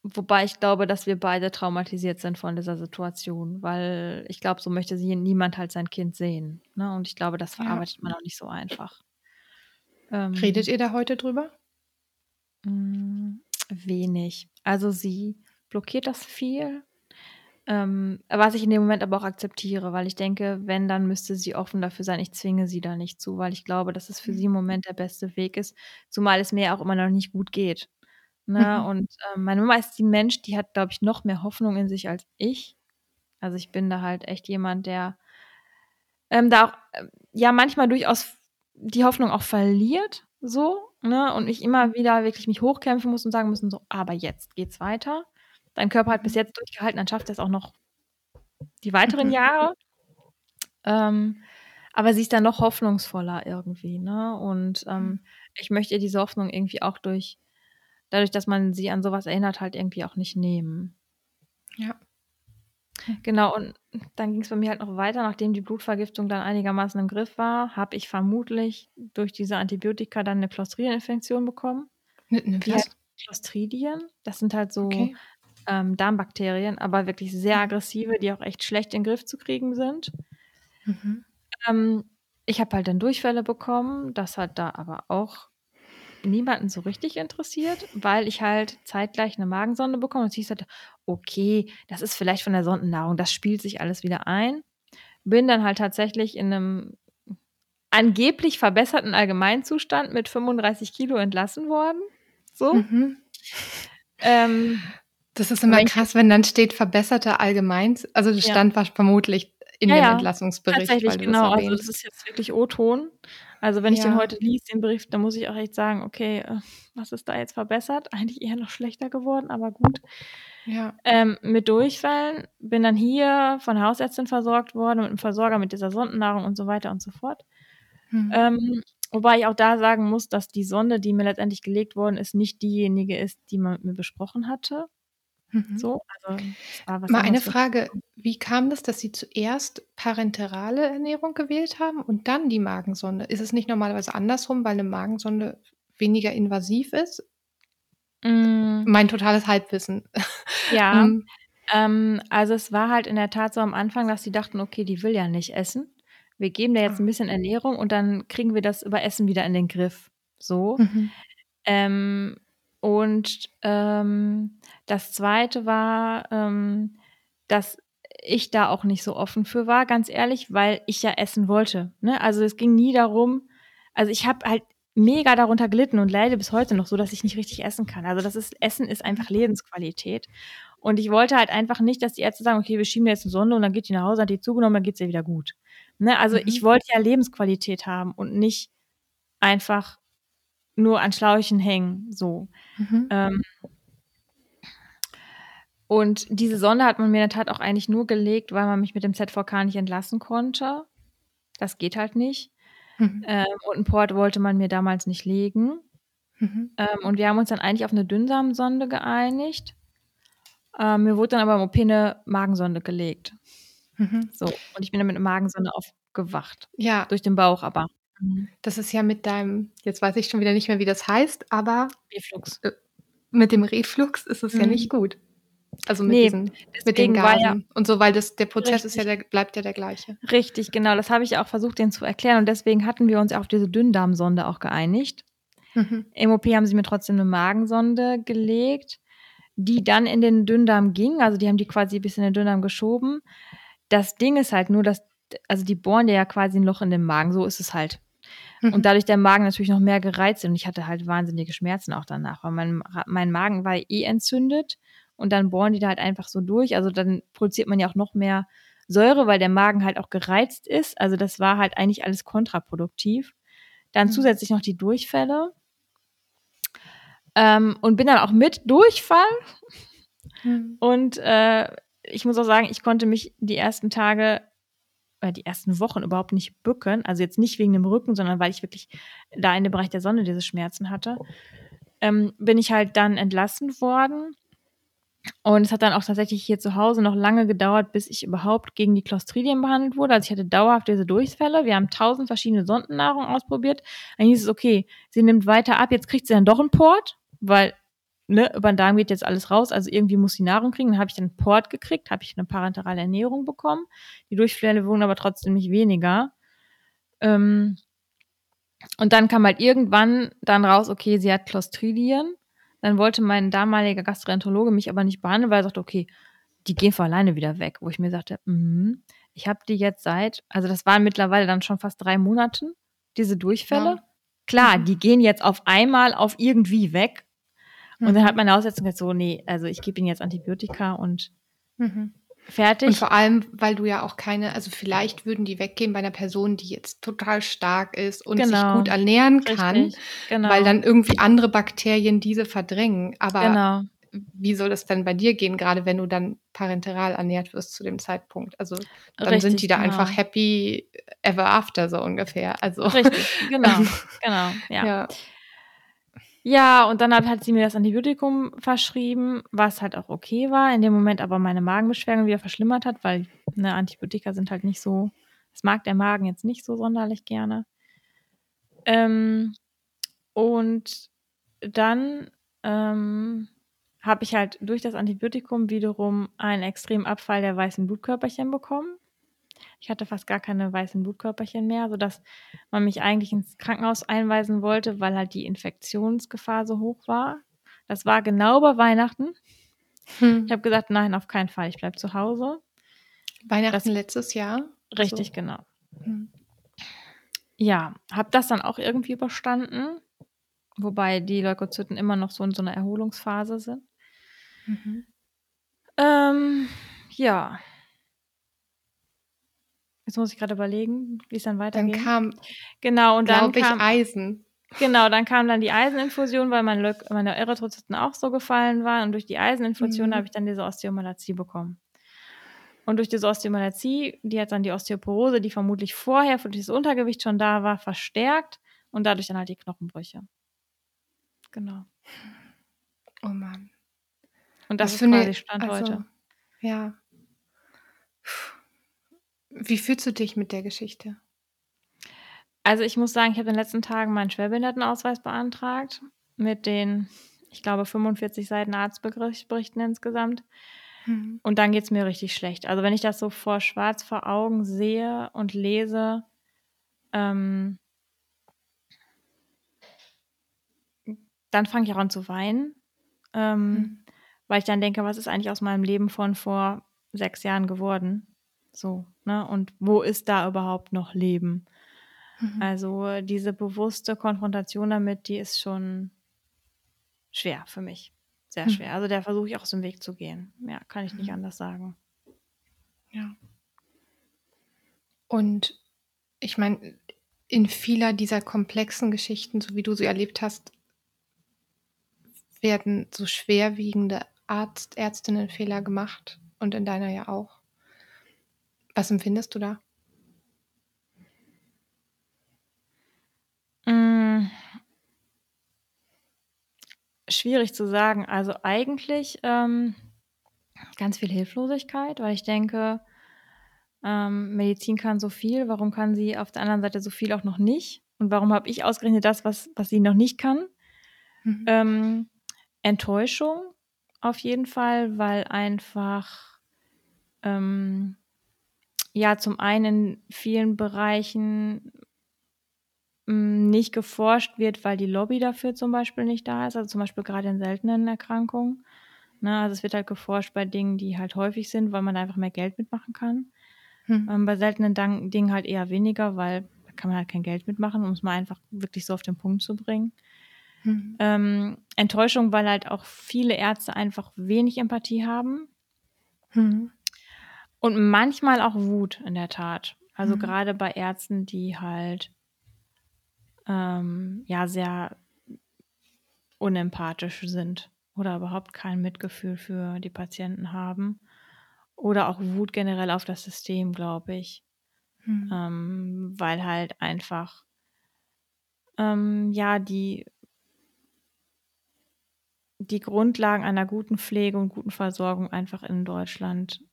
wobei ich glaube, dass wir beide traumatisiert sind von dieser Situation, weil ich glaube, so möchte sie niemand halt sein Kind sehen, ne? Und ich glaube, das Ja. verarbeitet man auch nicht so einfach. Ähm, Redet ihr da heute drüber? hm, wenig. Also, sie blockiert das viel, ähm, was ich in dem Moment aber auch akzeptiere, weil ich denke, wenn, dann müsste sie offen dafür sein. Ich zwinge sie da nicht zu, weil ich glaube, dass es für sie im Mhm. Moment der beste Weg ist, zumal es mir auch immer noch nicht gut geht, ne? Mhm. Und, ähm, meine Mama ist die Mensch, die hat, glaube ich, noch mehr Hoffnung in sich als ich. Also, ich bin da halt echt jemand, der ähm, da auch, ähm, ja, manchmal durchaus die Hoffnung auch verliert so, ne? Und ich immer wieder wirklich mich hochkämpfen muss und sagen muss so: „Aber jetzt geht's weiter.“ Dein Körper hat bis Mhm. jetzt durchgehalten, dann schafft er's auch noch die weiteren Mhm. Jahre. Ähm, aber sie ist dann noch hoffnungsvoller irgendwie, ne? Und, Mhm. ähm, ich möchte ihr diese Hoffnung irgendwie auch durch dadurch, dass man sie an so was erinnert, halt irgendwie auch nicht nehmen. Ja. Genau, und dann ging's bei mir halt noch weiter. Nachdem die Blutvergiftung dann einigermaßen im Griff war, habe ich vermutlich durch diese Antibiotika dann 'ne Clostridieninfektion bekommen. 'Ne 'ne Die was? heißt Clostridien. Das sind halt so, Okay. Ähm, Darmbakterien, aber wirklich sehr aggressive, die auch echt schlecht in Griff zu kriegen sind. Mhm. Ähm, ich habe halt dann Durchfälle bekommen. Das hat da aber auch niemanden so richtig interessiert, weil ich halt zeitgleich 'ne Magensonde bekomme und hieß halt: „Okay, das ist vielleicht von der Sondennahrung, das spielt sich alles wieder ein.“ Bin dann halt tatsächlich in 'nem angeblich verbesserten Allgemeinzustand mit 35 Kilo entlassen worden, so. Mhm. Ähm, Das ist immer krass, wenn dann steht verbesserter Allgemeins also, das Ja. stand wahrsch vermutlich in Ja, dem ja, Entlassungsbericht, tatsächlich, das genau. Also, das ist jetzt wirklich O-Ton. Also, wenn ich den Ja. heute lese, den Bericht, dann muss ich auch echt sagen: „Okay, äh, was ist da jetzt verbessert?“ Eigentlich eher noch schlechter geworden, aber gut. Ja. Ähm, mit Durchfällen, bin dann hier von Hausärztin versorgt worden, mit 'nem Versorger, mit dieser Sondennahrung und so weiter und so fort. Mhm. Ähm, wobei ich auch da sagen muss, dass die Sonde, die mir letztendlich gelegt worden ist, nicht diejenige ist, die man mit mir besprochen hatte. Mhm. So, also, Mal eine Frage, wie kam das, dass Sie zuerst parenterale Ernährung gewählt haben und dann die Magensonde? Ist es nicht normalerweise andersrum, weil 'ne Magensonde weniger invasiv ist? Hm. Mein totales Halbwissen. Ja, Ähm. ähm, also, es war halt in der Tat so am Anfang, dass sie dachten: „Okay, die will ja nicht essen. Wir geben der jetzt Ah. 'n bisschen Ernährung und dann kriegen wir das über Essen wieder in den Griff“, so. Mhm. Ähm, und, ähm, das Zweite war, ähm, dass ich da auch nicht so offen für war, ganz ehrlich, weil ich ja essen wollte, ne? Also, es ging nie darum also, ich habe halt mega darunter gelitten und leide bis heute noch so, dass ich nicht richtig essen kann. Also, das ist Essen ist Mhm. einfach Lebensqualität. Und ich wollte halt einfach nicht, dass die Ärzte sagen: „Okay, wir schieben dir jetzt 'ne Sonde und dann geht die nach Hause, hat die zugenommen, dann geht's ihr wieder gut.“ Ne, also, ich Mhm. wollte ja Lebensqualität haben und nicht einfach nur an Schläuchen hängen, so. Mhm. Ähm und diese Sonde hat man mir in der Tat auch eigentlich nur gelegt, weil man mich mit dem ZVK nicht entlassen konnte. Das geht halt nicht. Mhm. Ähm, und 'n Port wollte man mir damals nicht legen. Mhm. Ähm, und wir haben uns dann eigentlich auf 'ne Dünndarmsonde geeinigt. Ähm, mir wurde dann aber im OP 'ne Magensonde gelegt. Mhm. So, und ich bin dann mit 'ner Magensonde aufgewacht, Ja. durch den Bauch aber. Mhm. Das ist ja mit deinem jetzt weiß ich schon wieder nicht mehr, wie das heißt, aber, Reflux. äh, mit dem Reflux ist es ja Mhm. nicht gut. Also, mit Ne, diesen mit den war ja Gasen und so, weil das der Prozess ist ja Richtig. der bleibt ja der gleiche. Richtig, genau. Das habe ich ja auch versucht, denen zu erklären und deswegen hatten wir uns ja auf diese Dünndarmsonde auch geeinigt. Mhm. Im OP haben sie mir trotzdem 'ne Magensonde gelegt, die dann in den Dünndarm ging. Also, die haben die quasi bis in den Dünndarm geschoben. Das Ding ist halt nur, dass also, die bohren dir ja quasi 'n Loch in den Magen, so ist es halt. Und Mhm. dadurch der Magen natürlich noch mehr gereizt und ich hatte halt wahnsinnige Schmerzen auch danach, weil mein mein Magen war eh entzündet und dann bohren die da halt einfach so durch. Also dann produziert man ja auch noch mehr Säure, weil der Magen halt auch gereizt ist. Also das war halt eigentlich alles kontraproduktiv. Dann mhm. zusätzlich noch die Durchfälle. Ähm, und bin dann auch mit Durchfall. Mhm. Und äh, ich muss auch sagen, ich konnte mich die ersten Tage oder die ersten Wochen überhaupt nicht bücken. Also jetzt nicht wegen dem Rücken, sondern weil ich wirklich da in dem Bereich der Sonne diese Schmerzen hatte. Ähm, bin ich halt dann entlassen worden. Und es hat dann auch tatsächlich hier zu Hause noch lange gedauert, bis ich überhaupt gegen die Clostridien behandelt wurde. Also ich hatte dauerhaft diese Durchfälle. Wir haben tausend verschiedene Sondennahrung ausprobiert. Dann hieß es, okay, sie nimmt weiter ab, jetzt kriegt sie dann doch einen Port, weil ne, über den Darm geht jetzt alles raus, also irgendwie muss sie Nahrung kriegen. Dann habe ich dann einen Port gekriegt, habe ich eine parenterale Ernährung bekommen. Die Durchfälle wurden aber trotzdem nicht weniger. Ähm, und dann kam halt irgendwann dann raus, okay, sie hat Clostridien. Dann wollte mein damaliger Gastroenterologe mich aber nicht behandeln, weil er sagte, okay, die gehen von alleine wieder weg. Wo ich mir sagte, mm, ich habe die jetzt seit, also das waren mittlerweile dann schon fast drei Monaten, diese Durchfälle. Ja. Klar, mhm. die gehen jetzt auf einmal auf irgendwie weg, und dann hat mhm. meine Aussetzung gesagt, so, nee, also ich gebe ihnen jetzt Antibiotika und mhm. fertig. Und vor allem, weil du ja auch keine, also vielleicht würden die weggehen bei einer Person, die jetzt total stark ist und genau. sich gut ernähren kann, genau. weil dann irgendwie andere Bakterien diese verdrängen. Aber genau. wie soll das denn bei dir gehen, gerade wenn du dann parenteral ernährt wirst zu dem Zeitpunkt? Also dann Richtig, sind die da genau. einfach happy ever after so ungefähr. Also Richtig, genau, genau, ja. ja. Ja, und dann hat sie mir das Antibiotikum verschrieben, was halt auch okay war, in dem Moment aber meine Magenbeschwerden wieder verschlimmert hat, weil ne, Antibiotika sind halt nicht so, das mag der Magen jetzt nicht so sonderlich gerne. Ähm, und dann ähm, habe ich halt durch das Antibiotikum wiederum einen extremen Abfall der weißen Blutkörperchen bekommen. Ich hatte fast gar keine weißen Blutkörperchen mehr, sodass man mich eigentlich ins Krankenhaus einweisen wollte, weil halt die Infektionsgefahr so hoch war. Das war genau bei Weihnachten. Hm. Ich habe gesagt, nein, auf keinen Fall, ich bleibe zu Hause. Weihnachten das, letztes Jahr? Richtig, so. genau. Hm. Ja, habe das dann auch irgendwie überstanden, wobei die Leukozyten immer noch so in so einer Erholungsphase sind. Mhm. Ähm, ja, Jetzt muss ich gerade überlegen, wie es dann weitergeht. Dann kam, genau, und dann kam, ich, Eisen. Genau, dann kam dann die Eiseninfusion, weil meine, meine Erythrozyten auch so gefallen waren. Und durch die Eiseninfusion mhm. habe ich dann diese Osteomalazie bekommen. Und durch diese Osteomalazie, die hat dann die Osteoporose, die vermutlich vorher für dieses Untergewicht schon da war, verstärkt und dadurch dann halt die Knochenbrüche. Genau. Oh Mann. Und das Was ist quasi Stand also, heute. Ja. Puh. Wie fühlst du dich mit der Geschichte? Also ich muss sagen, ich habe in den letzten Tagen meinen Schwerbehindertenausweis beantragt mit den, ich glaube, 45 Seiten Arztberichten insgesamt. Mhm. Und dann geht es mir richtig schlecht. Also wenn ich das so vor schwarz vor Augen sehe und lese, ähm, dann fange ich auch an zu weinen, ähm, mhm. weil ich dann denke, was ist eigentlich aus meinem Leben von vor sechs Jahren geworden? So, ne? Und wo ist da überhaupt noch Leben? Mhm. Also diese bewusste Konfrontation damit, die ist schon schwer für mich. Sehr mhm. schwer. Also der versuche ich auch aus dem Weg zu gehen. Ja, kann ich nicht mhm. anders sagen. Ja. Und ich meine, in vieler dieser komplexen Geschichten, so wie du sie erlebt hast, werden so schwerwiegende Arzt, Ärztinnenfehler gemacht und in deiner ja auch. Was empfindest du da? Hm. Schwierig zu sagen. Also eigentlich ähm, ganz viel Hilflosigkeit, weil ich denke, ähm, Medizin kann so viel, warum kann sie auf der anderen Seite so viel auch noch nicht? Und warum habe ich ausgerechnet das, was, was sie noch nicht kann? Mhm. Ähm, Enttäuschung auf jeden Fall, weil einfach ähm, ja zum einen in vielen Bereichen hm, nicht geforscht wird, weil die Lobby dafür zum Beispiel nicht da ist, also zum Beispiel gerade in seltenen Erkrankungen. Ne? Also es wird halt geforscht bei Dingen, die halt häufig sind, weil man einfach mehr Geld mitmachen kann. Hm. Ähm, bei seltenen Dan Dingen halt eher weniger, weil da kann man halt kein Geld mitmachen, um es mal einfach wirklich so auf den Punkt zu bringen. Mhm. Ähm, Enttäuschung, weil halt auch viele Ärzte einfach wenig Empathie haben. Mhm. Und manchmal auch Wut in der Tat. Also mhm. gerade bei Ärzten, die halt ähm, ja sehr unempathisch sind oder überhaupt kein Mitgefühl für die Patienten haben. Oder auch Wut generell auf das System, glaube ich. Mhm. Ähm, weil halt einfach ähm, ja die die Grundlagen einer guten Pflege und guten Versorgung einfach in Deutschland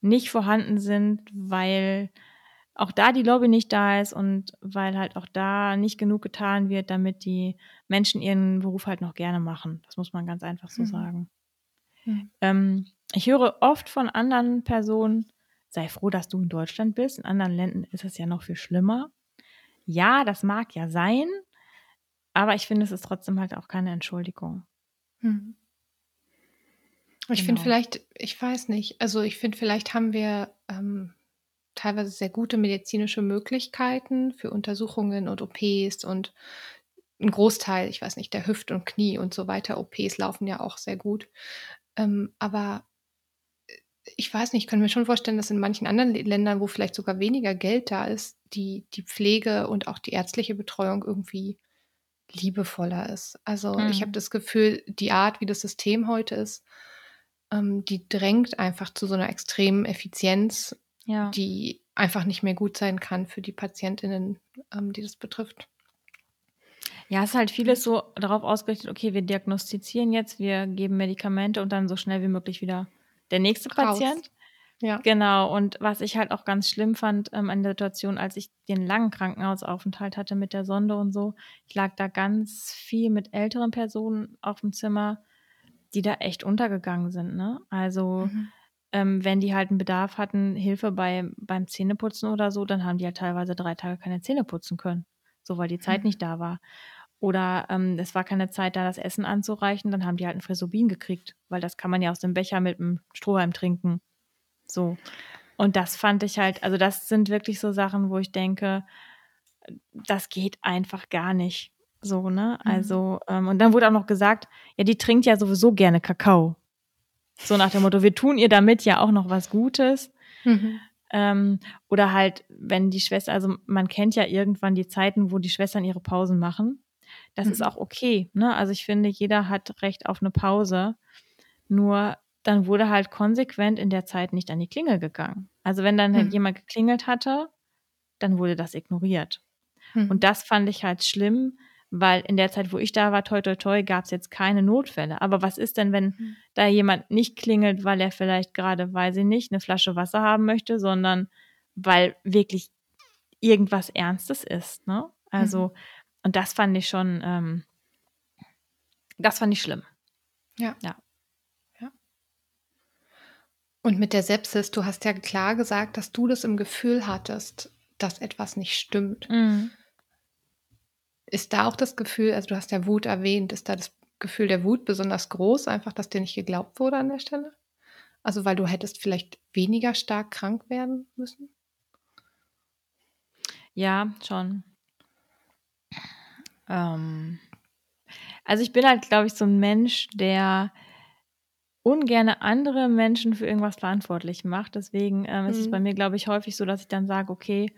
nicht vorhanden sind, weil auch da die Lobby nicht da ist und weil halt auch da nicht genug getan wird, damit die Menschen ihren Beruf halt noch gerne machen. Das muss man ganz einfach so mhm. sagen. Mhm. Ähm, ich höre oft von anderen Personen, sei froh, dass du in Deutschland bist. In anderen Ländern ist es ja noch viel schlimmer. Ja, das mag ja sein, aber ich finde, es ist trotzdem halt auch keine Entschuldigung. Mhm. Ich genau. finde vielleicht, ich weiß nicht, also ich finde, vielleicht haben wir ähm, teilweise sehr gute medizinische Möglichkeiten für Untersuchungen und OPs und ein Großteil, ich weiß nicht, der Hüft und Knie und so weiter, OPs laufen ja auch sehr gut. Ähm, aber äh, ich weiß nicht, ich kann mir schon vorstellen, dass in manchen anderen Ländern, wo vielleicht sogar weniger Geld da ist, die, die Pflege und auch die ärztliche Betreuung irgendwie liebevoller ist. Also mhm. ich habe das Gefühl, die Art, wie das System heute ist, ähm, die drängt einfach zu so einer extremen Effizienz, ja. die einfach nicht mehr gut sein kann für die Patientinnen, ähm, die das betrifft. Ja, es ist halt vieles so darauf ausgerichtet, okay, wir diagnostizieren jetzt, wir geben Medikamente und dann so schnell wie möglich wieder der nächste Raus. Patient. Ja. Genau, und was ich halt auch ganz schlimm fand ähm, an der Situation, als ich den langen Krankenhausaufenthalt hatte mit der Sonde und so, ich lag da ganz viel mit älteren Personen auf dem Zimmer, die da echt untergegangen sind. Ne? Also mhm. ähm, wenn die halt einen Bedarf hatten, Hilfe bei, beim Zähneputzen oder so, dann haben die halt teilweise drei Tage keine Zähne putzen können, so weil die Zeit mhm. nicht da war. Oder ähm, es war keine Zeit da, das Essen anzureichen, dann haben die halt ein Frisobin gekriegt, weil das kann man ja aus dem Becher mit einem Strohhalm trinken. So. Und das fand ich halt, also das sind wirklich so Sachen, wo ich denke, das geht einfach gar nicht. So, ne? Mhm. Also, ähm, und dann wurde auch noch gesagt, ja, die trinkt ja sowieso gerne Kakao. So nach dem Motto, wir tun ihr damit ja auch noch was Gutes. Mhm. Ähm, oder halt, wenn die Schwester, also man kennt ja irgendwann die Zeiten, wo die Schwestern ihre Pausen machen. Das mhm. ist auch okay. Ne? Also ich finde, jeder hat Recht auf eine Pause. Nur dann wurde halt konsequent in der Zeit nicht an die Klingel gegangen. Also wenn dann halt mhm. jemand geklingelt hatte, dann wurde das ignoriert. Mhm. Und das fand ich halt schlimm, weil in der Zeit, wo ich da war, toi toi toi, gab es jetzt keine Notfälle. Aber was ist denn, wenn mhm. da jemand nicht klingelt, weil er vielleicht gerade, weiß ich nicht, eine Flasche Wasser haben möchte, sondern weil wirklich irgendwas Ernstes ist, ne? Also, mhm. und das fand ich schon, ähm, das fand ich schlimm. Ja. Ja. ja. Und mit der Sepsis, du hast ja klar gesagt, dass du das im Gefühl hattest, dass etwas nicht stimmt. Mhm. Ist da auch das Gefühl, also du hast ja Wut erwähnt, ist da das Gefühl der Wut besonders groß, einfach, dass dir nicht geglaubt wurde an der Stelle? Also weil du hättest vielleicht weniger stark krank werden müssen? Ja, schon. Ähm, also ich bin halt, glaube ich, so ein Mensch, der ungern andere Menschen für irgendwas verantwortlich macht. Deswegen ähm, mhm. ist es bei mhm. mir, glaube ich, häufig so, dass ich dann sage, okay,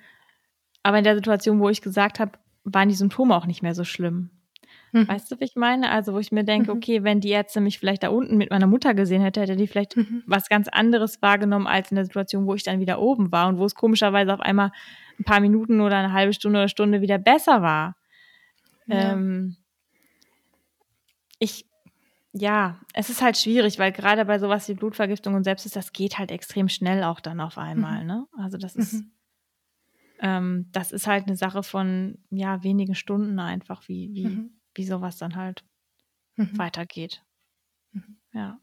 aber in der Situation, wo ich gesagt habe, waren die Symptome auch nicht mehr so schlimm. Mhm. Weißt du, wie ich meine? Also, wo ich mir denke, mhm. okay, wenn die Ärzte mich vielleicht da unten mit meiner Mutter gesehen hätte, hätte die vielleicht mhm. was ganz anderes wahrgenommen als in der Situation, wo ich dann wieder oben war und wo es komischerweise auf einmal ein paar Minuten oder eine halbe Stunde oder Stunde wieder besser war. Ja. Ähm, ich, ja, es ist halt schwierig, weil gerade bei sowas wie Blutvergiftung und Sepsis, das geht halt extrem schnell auch dann auf einmal. Mhm. Ne? Also das ist mhm ähm, das ist halt eine Sache von ja wenigen Stunden einfach, wie, wie, mhm. wie sowas dann halt mhm. weitergeht. Mhm. Ja.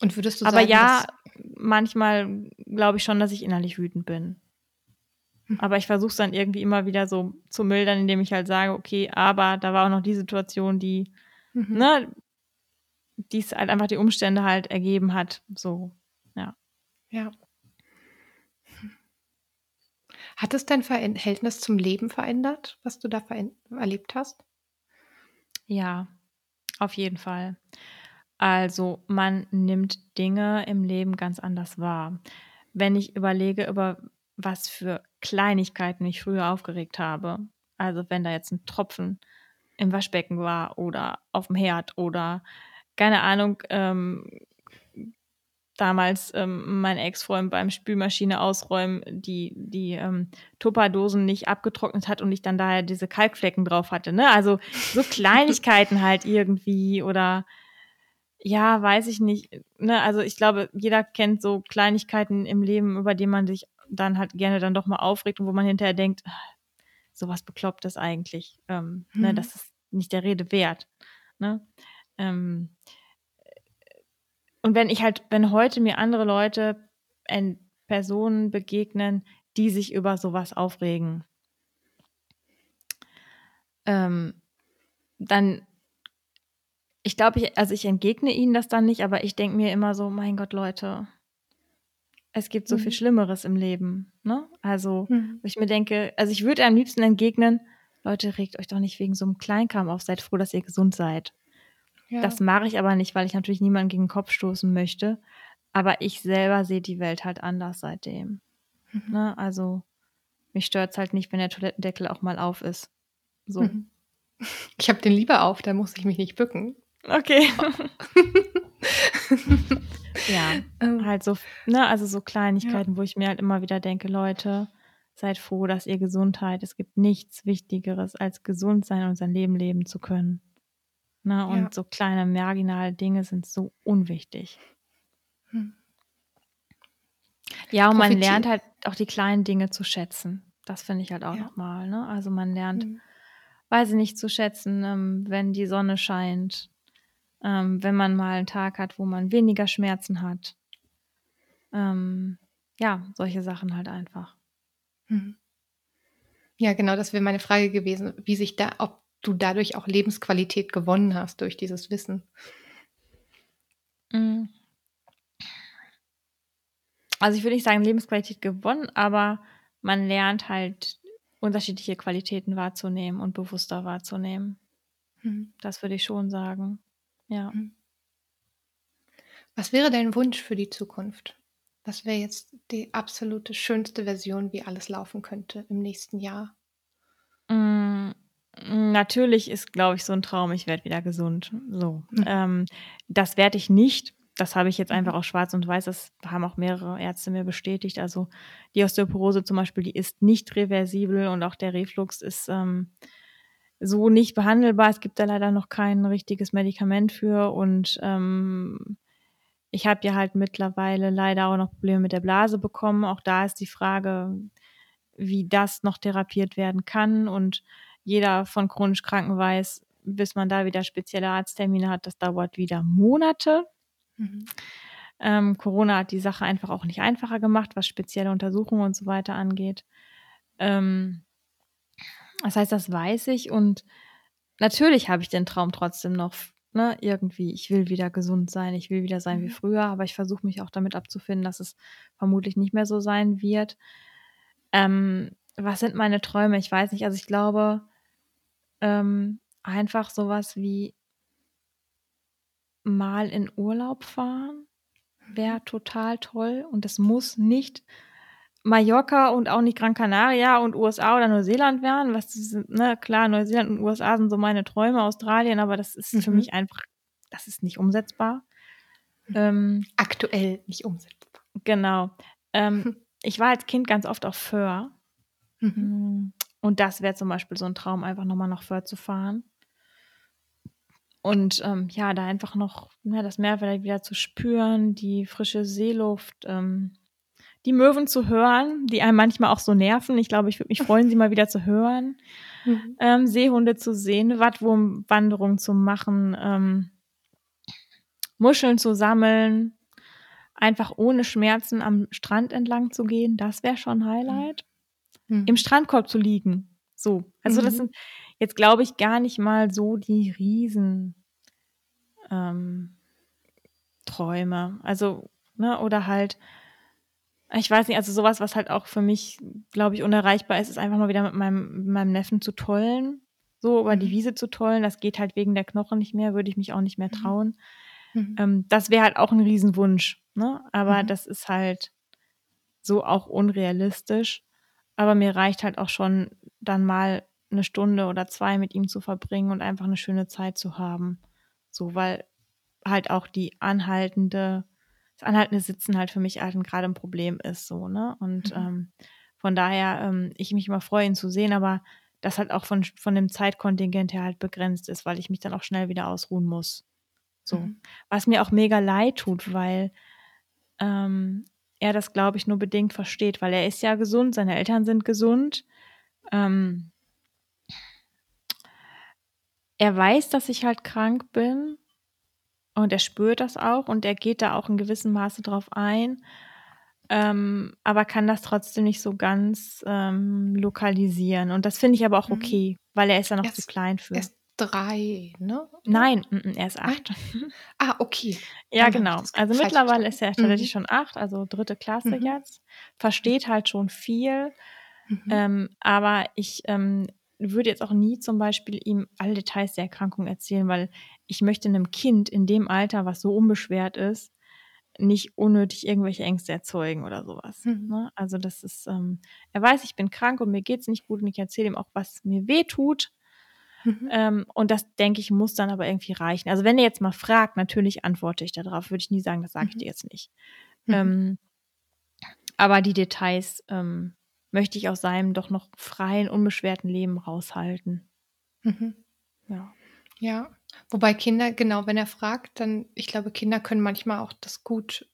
Und würdest du Aber sagen, ja, manchmal glaube ich schon, dass ich innerlich wütend bin. Mhm. Aber ich versuche es dann irgendwie immer wieder so zu mildern, indem ich halt sage, okay, aber da war auch noch die Situation, die, mhm. ne, die es halt einfach die Umstände halt ergeben hat. So, ja. Ja. Hat es dein Verhältnis zum Leben verändert, was du da erlebt hast? Ja, auf jeden Fall. Also man nimmt Dinge im Leben ganz anders wahr. Wenn ich überlege, über was für Kleinigkeiten ich früher aufgeregt habe, also wenn da jetzt ein Tropfen im Waschbecken war oder auf dem Herd oder keine Ahnung, ähm, damals ähm, mein Ex-Freund beim Spülmaschine ausräumen die, die ähm, Tupperdosen nicht abgetrocknet hat und ich dann daher diese Kalkflecken drauf hatte. Ne? Also so Kleinigkeiten halt irgendwie oder ja, weiß ich nicht. Ne? Also ich glaube, jeder kennt so Kleinigkeiten im Leben, über die man sich dann halt gerne dann doch mal aufregt und wo man hinterher denkt, ah, sowas bekloppt das eigentlich. Ähm, ne? mhm. ne? Das ist nicht der Rede wert. Ne? Ähm, und wenn ich halt, wenn heute mir andere Leute, Personen begegnen, die sich über sowas aufregen, ähm, dann, ich glaube, ich, also ich entgegne ihnen das dann nicht, aber ich denke mir immer so, mein Gott, Leute, es gibt so mhm. viel Schlimmeres im Leben. Ne? Also, mhm. wo ich mir denke, also ich würde am liebsten entgegnen, Leute, regt euch doch nicht wegen so einem Kleinkram auf, seid froh, dass ihr gesund seid. Ja. Das mache ich aber nicht, weil ich natürlich niemanden gegen den Kopf stoßen möchte. Aber ich selber sehe die Welt halt anders seitdem. Mhm. Ne? Also mich stört es halt nicht, wenn der Toilettendeckel auch mal auf ist. So. Mhm. Ich habe den lieber auf, da muss ich mich nicht bücken. Okay. ja, ähm. halt so, ne, also so Kleinigkeiten, ja. wo ich mir halt immer wieder denke, Leute, seid froh, dass ihr Gesundheit, es gibt nichts Wichtigeres, als gesund sein und sein Leben leben zu können. Ne? Und ja. so kleine marginale Dinge sind so unwichtig. Hm. Ja, und man lernt halt auch die kleinen Dinge zu schätzen. Das finde ich halt auch ja. nochmal. Ne? Also man lernt, hm. weiß ich nicht, zu schätzen, ähm, wenn die Sonne scheint, ähm, wenn man mal einen Tag hat, wo man weniger Schmerzen hat. Ähm, ja, solche Sachen halt einfach. Hm. Ja, genau, das wäre meine Frage gewesen, wie sich da, ob du dadurch auch Lebensqualität gewonnen hast durch dieses Wissen. Mm. Also ich würde nicht sagen Lebensqualität gewonnen, aber man lernt halt unterschiedliche Qualitäten wahrzunehmen und bewusster wahrzunehmen. Mhm. Das würde ich schon sagen. Ja. Mhm. Was wäre dein Wunsch für die Zukunft? Was wäre jetzt die absolute schönste Version, wie alles laufen könnte im nächsten Jahr? Mm, Natürlich ist, glaube ich, so ein Traum, ich werde wieder gesund. So. Mhm. Ähm, das werde ich nicht. Das habe ich jetzt einfach mhm. auch schwarz und weiß. Das haben auch mehrere Ärzte mir bestätigt. Also die Osteoporose zum Beispiel, die ist nicht reversibel und auch der Reflux ist ähm, so nicht behandelbar. Es gibt da leider noch kein richtiges Medikament für und ähm, ich habe ja halt mittlerweile leider auch noch Probleme mit der Blase bekommen. Auch da ist die Frage, wie das noch therapiert werden kann und jeder von chronisch Kranken weiß, bis man da wieder spezielle Arzttermine hat, das dauert wieder Monate. Mhm. Ähm, Corona hat die Sache einfach auch nicht einfacher gemacht, was spezielle Untersuchungen und so weiter angeht. Ähm, das heißt, das weiß ich und natürlich habe ich den Traum trotzdem noch, ne, irgendwie, ich will wieder gesund sein, ich will wieder sein wie mhm. früher, aber ich versuche mich auch damit abzufinden, dass es vermutlich nicht mehr so sein wird. Ähm, was sind meine Träume? Ich weiß nicht. Also ich glaube, ähm, einfach sowas wie mal in Urlaub fahren wäre total toll und das muss nicht Mallorca und auch nicht Gran Canaria und USA oder Neuseeland werden. Was ne, klar, Neuseeland und USA sind so meine Träume, Australien, aber das ist mhm. für mich einfach, das ist nicht umsetzbar. Ähm, Aktuell nicht umsetzbar. Genau. Ähm, ich war als Kind ganz oft auf Föhr. Mhm. Und das wäre zum Beispiel so ein Traum, einfach nochmal nach Fürth zu fahren. Und ähm, ja, da einfach noch ja, das Meer vielleicht wieder zu spüren, die frische Seeluft, ähm, die Möwen zu hören, die einem manchmal auch so nerven. Ich glaube, ich würde mich freuen, sie mal wieder zu hören. Mhm. Ähm, Seehunde zu sehen, Wattwurmwanderung zu machen, ähm, Muscheln zu sammeln, einfach ohne Schmerzen am Strand entlang zu gehen, das wäre schon ein Highlight mhm. Im Strandkorb zu liegen. So. Also, mhm. das sind jetzt, glaube ich, gar nicht mal so die Riesen ähm, Träume. Also, ne, oder halt, ich weiß nicht, also sowas, was halt auch für mich, glaube ich, unerreichbar ist, ist einfach mal wieder mit meinem, mit meinem Neffen zu tollen. so über die Mhm. Wiese zu tollen. Das geht halt wegen der Knochen nicht mehr, würde ich mich auch nicht mehr Mhm. trauen. Mhm. Ähm, das wäre halt auch ein Riesenwunsch, ne? Aber Mhm. das ist halt so auch unrealistisch. Aber mir reicht halt auch schon, dann mal eine Stunde oder zwei mit ihm zu verbringen und einfach eine schöne Zeit zu haben. So, weil halt auch die anhaltende das anhaltende Sitzen halt für mich halt gerade ein Problem ist so, ne? Und, Mhm. ähm, von daher, ähm, ich mich immer freue, ihn zu sehen, aber das halt auch von von dem Zeitkontingent her halt begrenzt ist, weil ich mich dann auch schnell wieder ausruhen muss. So. Mhm. Was mir auch mega leid tut, weil, ähm, er das, glaube ich, nur bedingt versteht, weil er ist ja gesund, seine Eltern sind gesund. Ähm er weiß, dass ich halt krank bin und er spürt das auch und er geht da auch in gewissem Maße drauf ein, ähm, aber kann das trotzdem nicht so ganz, ähm, lokalisieren. Und das finde ich aber auch Mhm. okay, weil er ist ja noch Er zu klein für. er ist 3, ne? Nein, er ist Nein? 8. Ah, okay. Ja, genau. Also, mittlerweile ist er tatsächlich Mhm. schon 8, also 3. Klasse Mhm. jetzt, versteht halt schon viel, Mhm. ähm, aber ich, ähm, würde jetzt auch nie zum Beispiel ihm alle Details der Erkrankung erzählen, weil ich möchte 'nem Kind in dem Alter, was so unbeschwert ist, nicht unnötig irgendwelche Ängste erzeugen oder so was, Mhm. ne? Also, das ist, ähm er weiß, ich bin krank und mir geht's nicht gut und ich erzähle ihm auch, was mir wehtut. Mhm. Ähm, und das, denke ich, muss dann aber irgendwie reichen. Also, wenn er jetzt mal fragt, natürlich antworte ich da drauf, würde ich nie sagen: „Das sage ich Mhm. dir jetzt nicht.“ Mhm. Ähm, aber die Details, ähm, möchte ich aus seinem doch noch freien, unbeschwerten Leben raushalten. Mhm. Ja. Ja, wobei Kinder genau, wenn er fragt, dann ich glaube, Kinder können manchmal auch das gut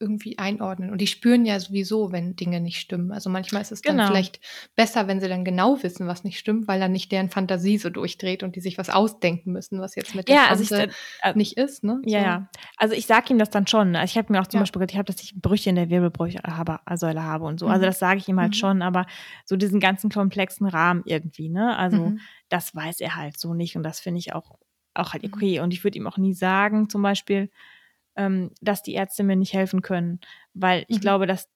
irgendwie einordnen und die spüren ja sowieso, wenn Dinge nicht stimmen. Also, manchmal ist es dann Genau. vielleicht besser, wenn sie dann genau wissen, was nicht stimmt, weil dann nicht deren Fantasie so durchdreht und die sich was ausdenken müssen, was jetzt mit der Ja, also ich Tante äh, nicht ist, ne? ja, So. ja. Also, ich sage ihm das dann schon, ne? Ich habe mir auch zum Ja. Beispiel gesagt, dass ich Brüche in der Wirbelsäule habe Säule habe und so. Also, Mhm. das sage ich ihm halt Mhm. schon, aber so diesen ganzen komplexen Rahmen irgendwie, ne? Also, Mhm. das weiß er halt so nicht und das finde ich auch auch halt Mhm. okay. Und ich würde ihm auch nie sagen, zum Beispiel, ähm, dass die Ärzte mir nicht helfen können, weil ich Mhm. glaube, dass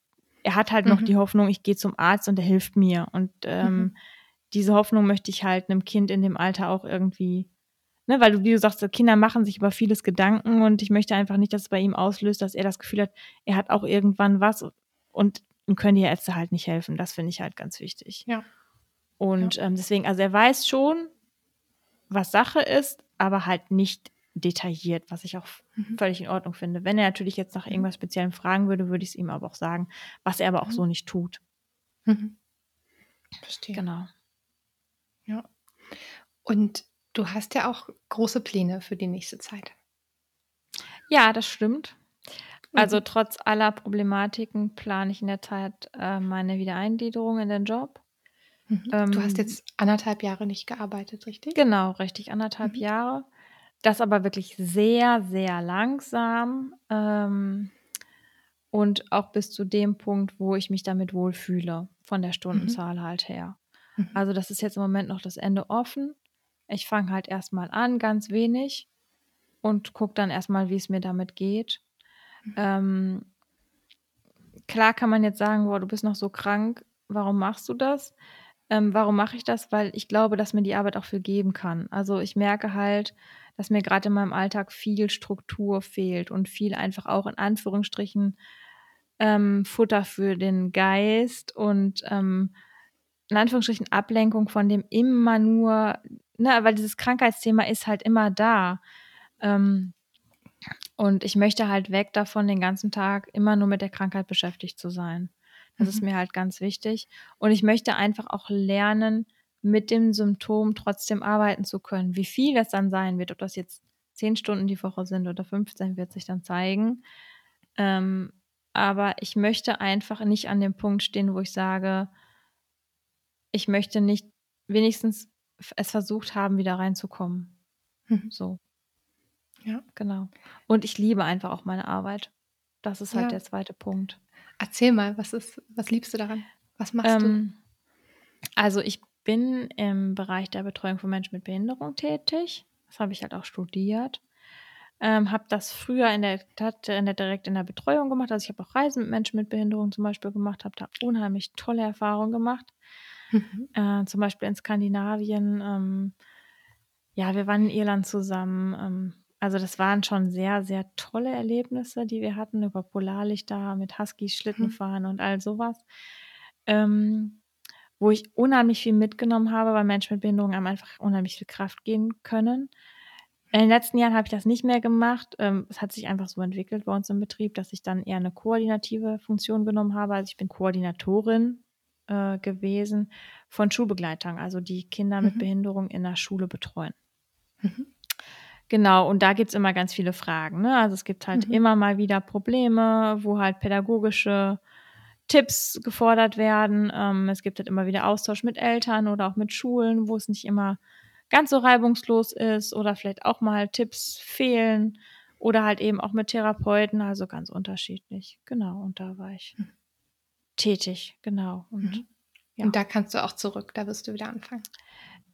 er hat halt noch Mhm. die Hoffnung, ich gehe zum Arzt und der hilft mir. Und, ähm, Mhm. diese Hoffnung möchte ich halt 'nem Kind in dem Alter auch irgendwie ne, weil du wie du sagst, Kinder machen sich über vieles Gedanken und ich möchte einfach nicht, dass es bei ihm auslöst, dass er das Gefühl hat, er hat auch irgendwann was und ihm können die Ärzte halt nicht helfen. Das finde ich halt ganz wichtig. Ja. Und, ähm, deswegen also, er weiß schon, was Sache ist, aber halt nicht detailliert, was ich auch Mhm. völlig in Ordnung finde. Wenn er natürlich jetzt nach Mhm. irgendwas Speziellem fragen würde, würde ich's ihm aber auch sagen, was er aber auch Mhm. so nicht tut. Mhm. Verstehe. Genau. Ja. Und du hast ja auch große Pläne für die nächste Zeit. Ja, das stimmt. Also, Mhm. trotz aller Problematiken plane ich in der Tat, äh, meine Wiedereingliederung in den Job. Mhm. Du hast Ähm jetzt 1,5 Jahre nicht gearbeitet, richtig? Genau, richtig, 1,5 Mhm. Jahre. Das aber wirklich sehr, sehr langsam, ähm, und auch bis zu dem Punkt, wo ich mich damit wohlfühle, von der Mhm. Stundenzahl halt her. Mhm. Also, das ist jetzt im Moment noch das Ende offen. Ich fange halt erst mal an, ganz wenig und gucke dann erst mal, wie's mir damit geht. Mhm. Ähm klar kann man jetzt sagen: „Boah, du bist noch so krank, warum machst du das?“ Ähm, warum mache ich das? Weil ich glaube, dass mir die Arbeit auch viel geben kann. Also, ich merke halt, dass mir grad in meinem Alltag viel Struktur fehlt und viel einfach auch in Anführungsstrichen, ähm, Futter für den Geist und, ähm, in Anführungsstrichen Ablenkung von dem immer nur ne, weil dieses Krankheitsthema ist halt immer da. Ähm, und ich möchte halt weg davon, den ganzen Tag immer nur mit der Krankheit beschäftigt zu sein. Das ist Mhm. mir halt ganz wichtig. Und ich möchte einfach auch lernen, mit dem Symptom trotzdem arbeiten zu können. Wie viel das dann sein wird, ob das jetzt 10 Stunden die Woche sind oder 15, wird sich dann zeigen. Ähm, aber ich möchte einfach nicht an dem Punkt stehen, wo ich sage ich möchte nicht wenigstens es versucht haben, wieder reinzukommen. Mhm. So. Ja. Genau. Und ich liebe einfach auch meine Arbeit. Das ist halt Ja. der 2. Punkt. Erzähl mal, was ist was liebst du daran? Was machst du? Ähm, also, ich bin im Bereich der Betreuung von Menschen mit Behinderung tätig. Das habe ich halt auch studiert. Ähm, habe das früher in der Tat in der direkt in der Betreuung gemacht. Also, ich habe auch Reisen mit Menschen mit Behinderung zum Beispiel gemacht, habe da unheimlich tolle Erfahrungen gemacht. Mhm. Äh, zum Beispiel in Skandinavien, ähm, ja, wir waren in Irland zusammen. Ähm, also das waren schon sehr, sehr tolle Erlebnisse, die wir hatten über Polarlichter, mit Huskies Schlitten Mhm. fahren und all sowas. Ähm, wo ich unheimlich viel mitgenommen habe, weil Menschen mit Behinderung einem einfach unheimlich viel Kraft geben können. In den letzten Jahren habe ich das nicht mehr gemacht. Ähm, es hat sich einfach so entwickelt bei uns im Betrieb, dass ich dann eher eine koordinative Funktion genommen habe. Also ich bin Koordinatorin äh, gewesen von Schulbegleitern, also die Kinder mit Mhm. Behinderung in der Schule betreuen. Mhm. Genau, und da gibt's immer ganz viele Fragen. Ne? Also es gibt halt Mhm. immer mal wieder Probleme, wo halt pädagogische Tipps gefordert werden. Ähm, es gibt halt immer wieder Austausch mit Eltern oder auch mit Schulen, wo es nicht immer ganz so reibungslos ist oder vielleicht auch mal Tipps fehlen oder halt eben auch mit Therapeuten, also ganz unterschiedlich. Genau, und da war ich Mhm. tätig, genau. Und Mhm. ja. Und da kannst du auch zurück, da wirst du wieder anfangen.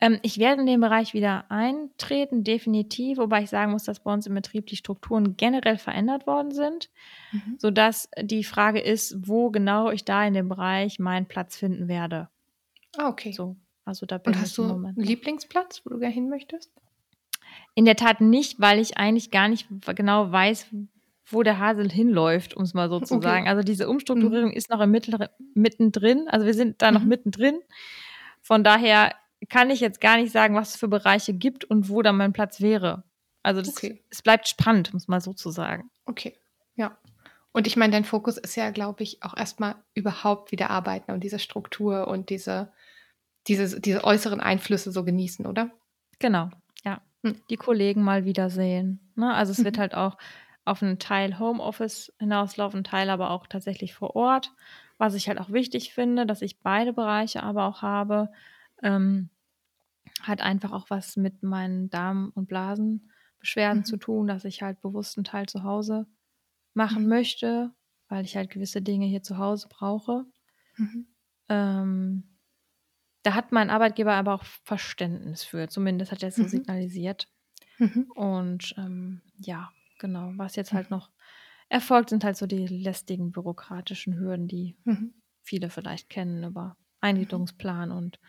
Ähm, ich werde in den Bereich wieder eintreten, definitiv, wobei ich sagen muss, dass bei uns im Betrieb die Strukturen generell verändert worden sind, Mhm. sodass die Frage ist, wo genau ich da in dem Bereich meinen Platz finden werde. Ah, okay. So, also da bin Und hast ich im du Moment. einen. Lieblingsplatz, wo du gerne hin möchtest? In der Tat nicht, weil ich eigentlich gar nicht genau weiß, wo der Hase hinläuft, um es mal so zu Okay. sagen. Also diese Umstrukturierung ist noch im Mittel, mittendrin, also wir sind da noch Mhm. mittendrin. Von daher kann ich jetzt gar nicht sagen, was es für Bereiche gibt und wo da mein Platz wäre. Also das, Okay. es bleibt spannend, um es mal so zu sagen. Okay, ja. Und ich meine, dein Fokus ist ja, glaube ich, auch erstmal überhaupt wieder arbeiten und diese Struktur und diese, diese, diese äußeren Einflüsse so genießen, oder? Genau, ja. Hm. Die Kollegen mal wiedersehen. Ne? Also es wird Mhm. halt auch auf einen Teil Homeoffice hinauslaufen, Teil aber auch tatsächlich vor Ort. Was ich halt auch wichtig finde, dass ich beide Bereiche aber auch habe, ähm, hat einfach auch was mit meinen Darm- und Blasenbeschwerden Mhm. zu tun, dass ich halt bewusst einen Teil zu Hause machen Mhm. möchte, weil ich halt gewisse Dinge hier zu Hause brauche. Mhm. Ähm, da hat mein Arbeitgeber aber auch Verständnis für, zumindest hat er es so Mhm. signalisiert. Mhm. Und ähm, ja, genau, was jetzt halt Mhm. noch erfolgt, sind halt so die lästigen bürokratischen Hürden, die viele vielleicht kennen über. Eingliederungsplan und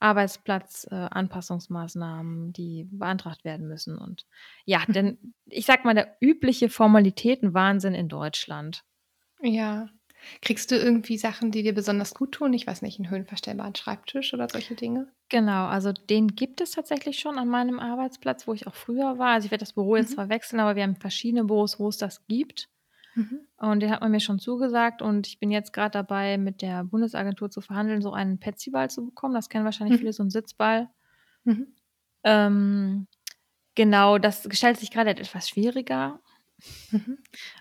Arbeitsplatz, äh, Anpassungsmaßnahmen, die beantragt werden müssen. Und ja, denn ich sag mal, der übliche Formalitätenwahnsinn in Deutschland. Ja. Kriegst du irgendwie Sachen, die dir besonders gut tun? Ich weiß nicht, einen höhenverstellbaren Schreibtisch oder solche Dinge? Genau, also den gibt es tatsächlich schon an meinem Arbeitsplatz, wo ich auch früher war. Also ich werde das Büro jetzt Mhm. zwar wechseln, aber wir haben verschiedene Büros, wo es das gibt. Mhm. Und den hat man mir schon zugesagt und ich bin jetzt gerade dabei, mit der Bundesagentur zu verhandeln, so einen Petsy-Ball zu bekommen. Das kennen wahrscheinlich Mhm. viele, so ein Sitzball. Mhm. Ähm, genau, das gestaltet sich gerade etwas schwieriger, Mhm.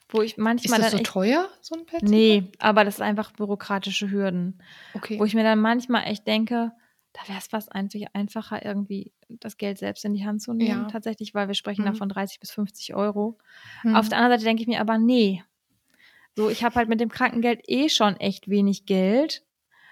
wo ich Ist manchmal das dann so echt teuer, so ein Petsy? nee, aber das ist einfach bürokratische Hürden, wo Okay. ich mir dann manchmal echt denke, da wäre es fast einzig einfacher, irgendwie das Geld selbst in die Hand zu nehmen, Ja. tatsächlich, weil wir sprechen da Mhm. von 30 bis 50 Euro. Auf Mhm. der anderen Seite denke ich mir aber, nee, so, ich habe halt mit dem Krankengeld eh schon echt wenig Geld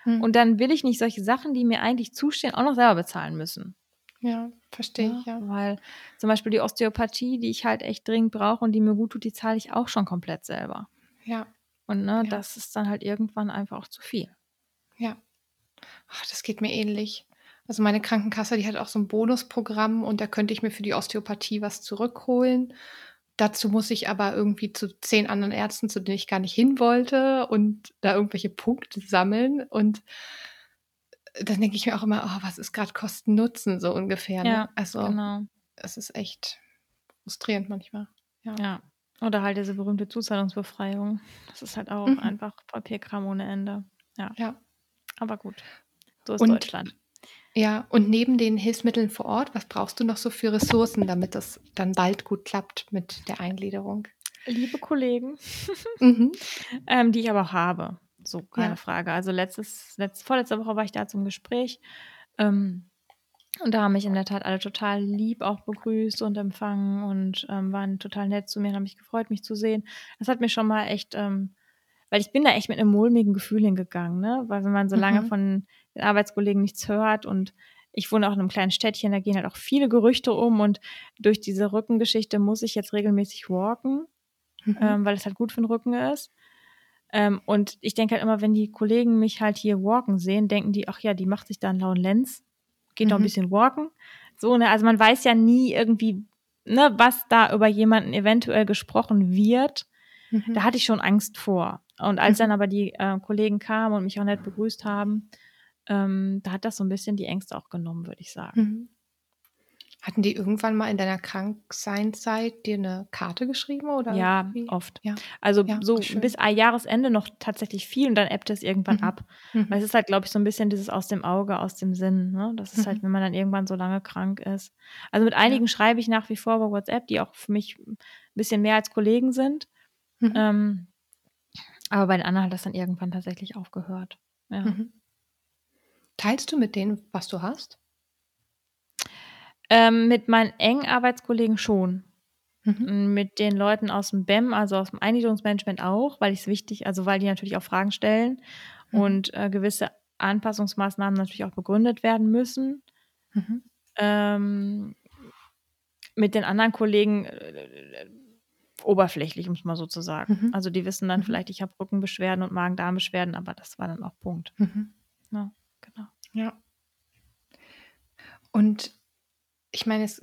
Mhm. und dann will ich nicht solche Sachen, die mir eigentlich zustehen, auch noch selber bezahlen müssen. Ja, verstehe Ne? ich, ja. Weil zum Beispiel die Osteopathie, die ich halt echt dringend brauche und die mir gut tut, die zahle ich auch schon komplett selber. Ja, Und ne, ja, das ist dann halt irgendwann einfach auch zu viel. ja. Ach, das geht mir ähnlich. Also meine Krankenkasse, die hat auch so ein Bonusprogramm und da könnte ich mir für die Osteopathie was zurückholen. Dazu muss ich aber irgendwie zu 10 anderen Ärzten, zu denen ich gar nicht hin wollte und da irgendwelche Punkte sammeln und dann denke ich mir auch immer: „Oh, was ist grad Kosten-Nutzen“, so ungefähr, ne? Ja, Also, genau. es ist echt frustrierend manchmal, ja. Ja. Oder halt diese berühmte Zuzahlungsbefreiung. Das ist halt auch Mhm. einfach Papierkram ohne Ende. Ja. Ja. Aber gut, so ist Und Deutschland. ja, und neben den Hilfsmitteln vor Ort, was brauchst du noch so für Ressourcen, damit das dann bald gut klappt mit der Eingliederung? Liebe Kollegen, Mhm. ähm, die ich aber auch habe. So, keine Ja. Frage. Also letztes, letzt, vorletzte Woche war ich da zum Gespräch. Ähm, und da haben mich in der Tat alle total lieb auch begrüßt und empfangen und ähm, waren total nett zu mir und haben mich gefreut, mich zu sehen. Das hat mir schon mal echt, ähm, weil ich bin da echt mit einem mulmigen Gefühl hingegangen, ne? Weil wenn man so lange Mhm. von den Arbeitskollegen nichts hört und ich wohne auch in einem kleinen Städtchen, da gehen halt auch viele Gerüchte um und durch diese Rückengeschichte muss ich jetzt regelmäßig walken, Mhm. ähm, weil es halt gut für den Rücken ist. Ähm, und ich denke halt immer, wenn die Kollegen mich halt hier walken sehen, denken die, ach ja, die macht sich da einen lauen Lenz, geht noch ein Mhm. bisschen walken. so, ne, also man weiß ja nie irgendwie, ne, was da über jemanden eventuell gesprochen wird. Mhm. Da hatte ich schon Angst vor. Und als Mhm. dann aber die äh, Kollegen kamen und mich auch nett begrüßt haben, ähm, da hat das so ein bisschen die Ängste auch genommen, würde ich sagen. Mhm. Hatten die irgendwann mal in deiner Krankseinzeit dir eine Karte geschrieben oder Ja, wie? oft. Ja. Also Ja, so schön. bis ein Jahresende noch tatsächlich viel und dann ebbt es irgendwann Mhm. ab. Mhm. Weil es ist halt, glaube ich, so ein bisschen dieses aus dem Auge, aus dem Sinn. Ne? Das ist halt, Mhm. wenn man dann irgendwann so lange krank ist. Also mit einigen schreibe ich nach wie vor über WhatsApp, die auch für mich ein bisschen mehr als Kollegen sind. Mhm. Ähm, aber bei den anderen hat das dann irgendwann tatsächlich aufgehört. Ja. Mhm. Teilst du mit denen, was du hast? Ähm, mit meinen engen Arbeitskollegen schon. Mhm. Mit den Leuten aus dem BEM, also aus dem Eingliederungsmanagement auch, weil ich es wichtig, also weil die natürlich auch Fragen stellen Mhm. und äh, gewisse Anpassungsmaßnahmen natürlich auch begründet werden müssen. Mhm. Ähm, mit den anderen Kollegen äh, oberflächlich, um es mal so zu sagen. Mhm. Also die wissen dann Mhm. vielleicht, ich habe Rückenbeschwerden und Magen-Darm-Beschwerden, aber das war dann auch Punkt. Mhm. Ja, genau. Ja. Und ich meine, es,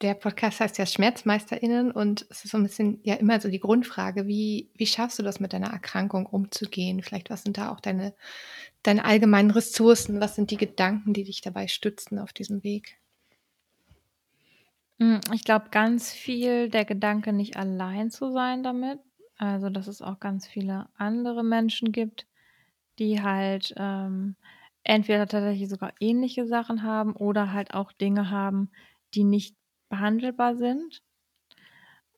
der Podcast heißt ja SchmerzmeisterInnen und es ist so ein bisschen ja immer so die Grundfrage, wie, wie schaffst du das mit deiner Erkrankung umzugehen? Vielleicht, was sind da auch deine, deine allgemeinen Ressourcen? Was sind die Gedanken, die dich dabei stützen auf diesem Weg? Mm, Ich glaube, ganz viel der Gedanke, nicht allein zu sein damit. Also, dass es auch ganz viele andere Menschen gibt, die halt ähm, entweder tatsächlich sogar ähnliche Sachen haben oder halt auch Dinge haben, die nicht behandelbar sind.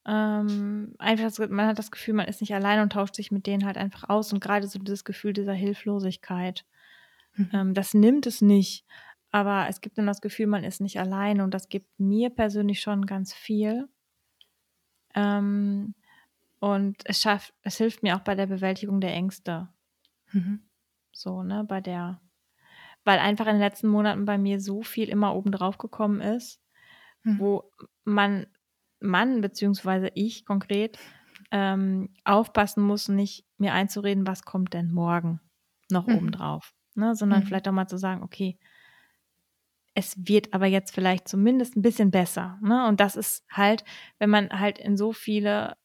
Ähm, einfach, das, man hat das Gefühl, man ist nicht allein und tauscht sich mit denen halt einfach aus. Und gerade so dieses Gefühl dieser Hilflosigkeit, Mhm. ähm, das nimmt es nicht. Aber es gibt dann das Gefühl, man ist nicht allein und das gibt mir persönlich schon ganz viel. Ähm, und es schafft, es hilft mir auch bei der Bewältigung der Ängste. Mhm. So, ne, bei der, weil einfach in den letzten Monaten bei mir so viel immer obendrauf gekommen ist, Mhm. wo man, man beziehungsweise ich konkret ähm, aufpassen muss, nicht mir einzureden, was kommt denn morgen noch Mhm. obendrauf, ne, sondern Mhm. vielleicht auch mal zu sagen, okay, es wird aber jetzt vielleicht zumindest ein bisschen besser. Ne? Und das ist halt, wenn man halt in so viele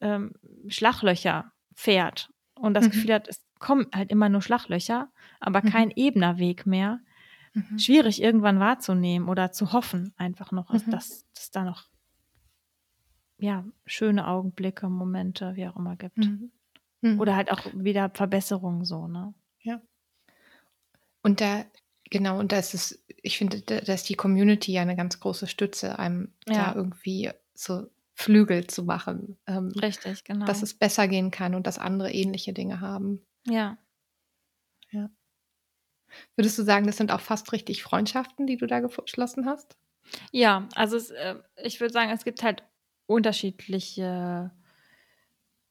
ähm, Schlaglöcher fährt und das Mhm. Gefühl hat, es kommen halt immer nur Schlaglöcher, aber Mhm. kein ebener Weg mehr, Mhm. schwierig irgendwann wahrzunehmen oder zu hoffen, einfach noch, Mhm. dass es da noch ja, schöne Augenblicke, Momente, wie auch immer gibt. Mhm. Mhm. Oder halt auch wieder Verbesserungen so, ne? Ja. Und da, genau, und da ist es, ich finde, da, da ist die Community ja eine ganz große Stütze, einem Ja. da irgendwie so Flügel zu machen, ähm, Richtig, genau. dass es besser gehen kann und dass andere ähnliche Dinge haben. ja. Würdest du sagen, das sind auch fast richtig Freundschaften, die du da geschlossen hast? Ja, also es, äh, ich würde sagen, es gibt halt unterschiedliche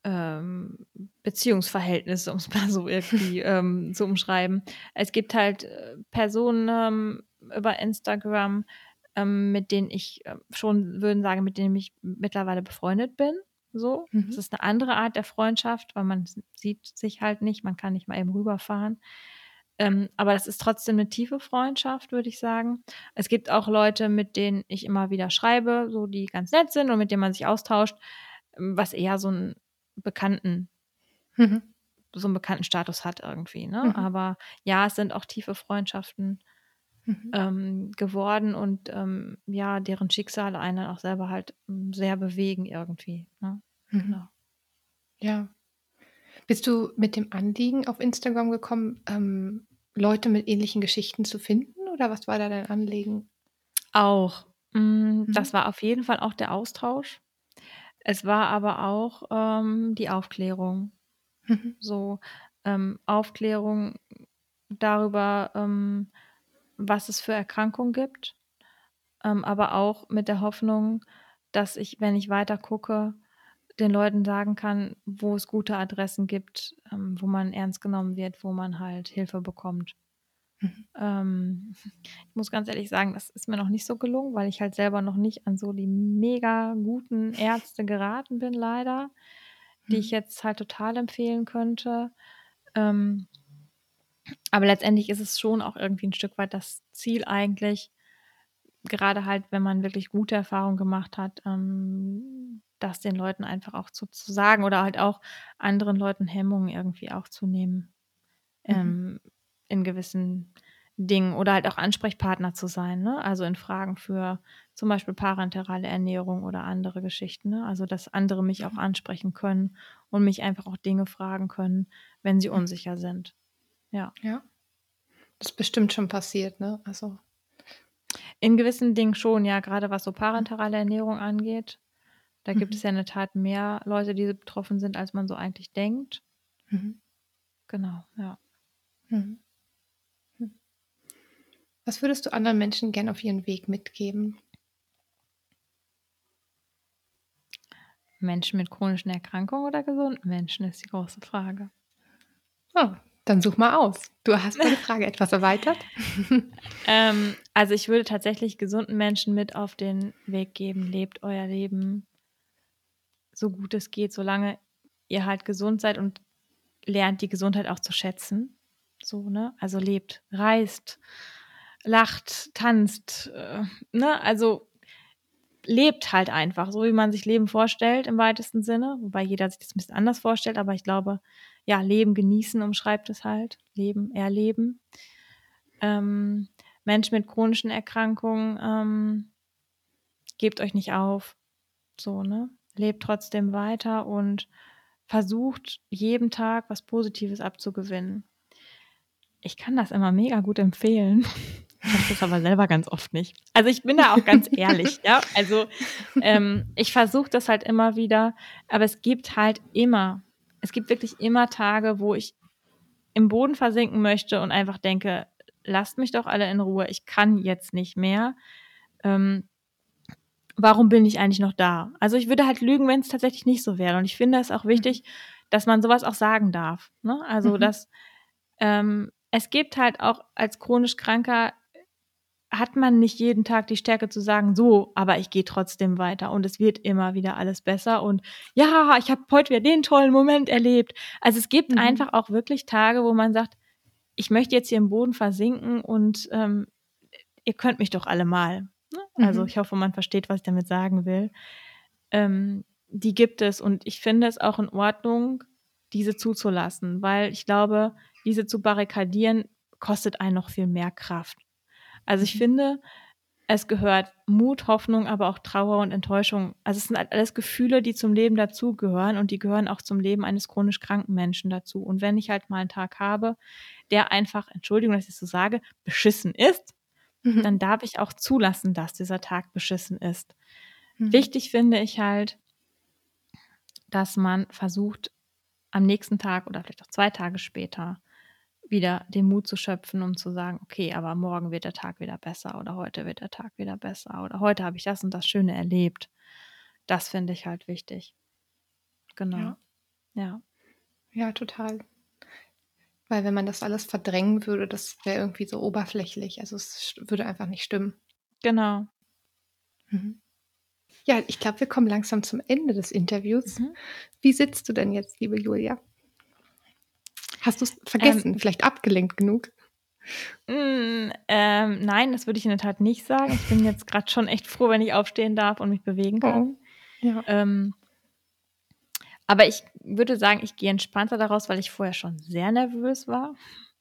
ähm, Beziehungsverhältnisse, um es mal so irgendwie ähm, zu umschreiben. Es gibt halt äh, Personen ähm, über Instagram, ähm, mit denen ich äh, schon würden sagen, mit denen ich mittlerweile befreundet bin. So, Mhm. das ist eine andere Art der Freundschaft, weil man sieht sich halt nicht, man kann nicht mal eben rüberfahren. Ähm, aber das ist trotzdem eine tiefe Freundschaft, würde ich sagen. Es gibt auch Leute, mit denen ich immer wieder schreibe, so die ganz nett sind und mit denen man sich austauscht, ähm, was eher so einen bekannten, Mhm. so einen bekannten Status hat irgendwie. Ne? Mhm. Aber ja, es sind auch tiefe Freundschaften Mhm. ähm, geworden und ähm, ja, deren Schicksale einen dann auch selber halt ähm, sehr bewegen irgendwie. Ne? Mhm. Genau. Ja. Bist du mit dem Anliegen auf Instagram gekommen, ähm, Leute mit ähnlichen Geschichten zu finden? Oder was war da dein Anliegen? Auch. Mm, Das Mhm. war auf jeden Fall auch der Austausch. Es war aber auch ähm, die Aufklärung. Mhm. So ähm, Aufklärung darüber, ähm, was es für Erkrankungen gibt, ähm, aber auch mit der Hoffnung, dass ich, wenn ich weiter gucke, den Leuten sagen kann, wo es gute Adressen gibt, ähm, wo man ernst genommen wird, wo man halt Hilfe bekommt. Mhm. Ähm, ich muss ganz ehrlich sagen, das ist mir noch nicht so gelungen, weil ich halt selber noch nicht an so die mega guten Ärzte geraten bin, leider, die ich Mhm. jetzt halt total empfehlen könnte. Ähm, aber letztendlich ist es schon auch irgendwie ein Stück weit das Ziel eigentlich, gerade halt, wenn man wirklich gute Erfahrungen gemacht hat, ähm, das den Leuten einfach auch zu, zu sagen oder halt auch anderen Leuten Hemmungen irgendwie auch zu nehmen Mhm. ähm, in gewissen Dingen oder halt auch Ansprechpartner zu sein, ne? Also in Fragen für zum Beispiel parenterale Ernährung oder andere Geschichten, ne? Also dass andere mich auch ansprechen können und mich einfach auch Dinge fragen können, wenn sie unsicher sind. Ja. Ja. Das ist bestimmt schon passiert, ne? Also. In gewissen Dingen schon, ja, gerade was so parenterale Ernährung angeht. Da gibt Mhm. es ja in der Tat mehr Leute, die betroffen sind, als man so eigentlich denkt. Mhm. Genau, ja. Mhm. Was würdest du anderen Menschen gern auf ihren Weg mitgeben? Menschen mit chronischen Erkrankungen oder gesunden Menschen, ist die große Frage. Oh, dann such mal aus. Du hast meine Frage etwas erweitert. Ähm, also ich würde tatsächlich gesunden Menschen mit auf den Weg geben: Lebt euer Leben so gut es geht, solange ihr halt gesund seid und lernt die Gesundheit auch zu schätzen. So, ne? Also lebt, reist, lacht, tanzt, äh, ne? Also lebt halt einfach, so wie man sich Leben vorstellt im weitesten Sinne, wobei jeder sich das ein bisschen anders vorstellt, aber ich glaube, ja, Leben genießen umschreibt es halt. Leben, erleben. Ähm, Menschen mit chronischen Erkrankungen, ähm, gebt euch nicht auf. So, ne? Lebt trotzdem weiter und versucht jeden Tag was Positives abzugewinnen. Ich kann das immer mega gut empfehlen. Ich mache das aber selber ganz oft nicht. Also ich bin da auch ganz ehrlich, ja. Also ähm, ich versuche das halt immer wieder, aber es gibt halt immer, es gibt wirklich immer Tage, wo ich im Boden versinken möchte und einfach denke, lasst mich doch alle in Ruhe, ich kann jetzt nicht mehr. Ähm, warum bin ich eigentlich noch da? Also ich würde halt lügen, wenn es tatsächlich nicht so wäre. Und ich finde es auch wichtig, dass man sowas auch sagen darf. Ne? Also Mhm. dass ähm, es gibt halt auch als chronisch Kranker hat man nicht jeden Tag die Stärke zu sagen, so, aber ich gehe trotzdem weiter und es wird immer wieder alles besser und ja, ich habe heute wieder den tollen Moment erlebt. Also es gibt Mhm. einfach auch wirklich Tage, wo man sagt, ich möchte jetzt hier im Boden versinken und ähm, ihr könnt mich doch alle mal. Ne? Also Mhm. ich hoffe, man versteht, was ich damit sagen will. Ähm, die gibt es und ich finde es auch in Ordnung, diese zuzulassen, weil ich glaube, diese zu barrikadieren, kostet einen noch viel mehr Kraft. Also ich Mhm. finde, es gehört Mut, Hoffnung, aber auch Trauer und Enttäuschung. Also es sind halt alles Gefühle, die zum Leben dazugehören und die gehören auch zum Leben eines chronisch kranken Menschen dazu. Und wenn ich halt mal einen Tag habe, der einfach, Entschuldigung, dass ich es so sage, beschissen ist, Mhm. dann darf ich auch zulassen, dass dieser Tag beschissen ist. Mhm. Wichtig finde ich halt, dass man versucht, am nächsten Tag oder vielleicht auch zwei Tage später wieder den Mut zu schöpfen, um zu sagen, okay, aber morgen wird der Tag wieder besser oder heute wird der Tag wieder besser oder heute habe ich das und das Schöne erlebt. Das finde ich halt wichtig. Genau. Ja. Ja. Ja, total. Weil wenn man das alles verdrängen würde, das wäre irgendwie so oberflächlich. Also es würde einfach nicht stimmen. Genau. Mhm. Ja, ich glaube, wir kommen langsam zum Ende des Interviews. Mhm. Wie sitzt du denn jetzt, liebe Julia? Hast du es vergessen? Ähm, Vielleicht abgelenkt genug? Mm, ähm, nein, das würde ich in der Tat nicht sagen. Ich bin jetzt gerade schon echt froh, wenn ich aufstehen darf und mich bewegen kann. Oh. Ja. Ähm, aber ich würde sagen, ich gehe entspannter daraus, weil ich vorher schon sehr nervös war.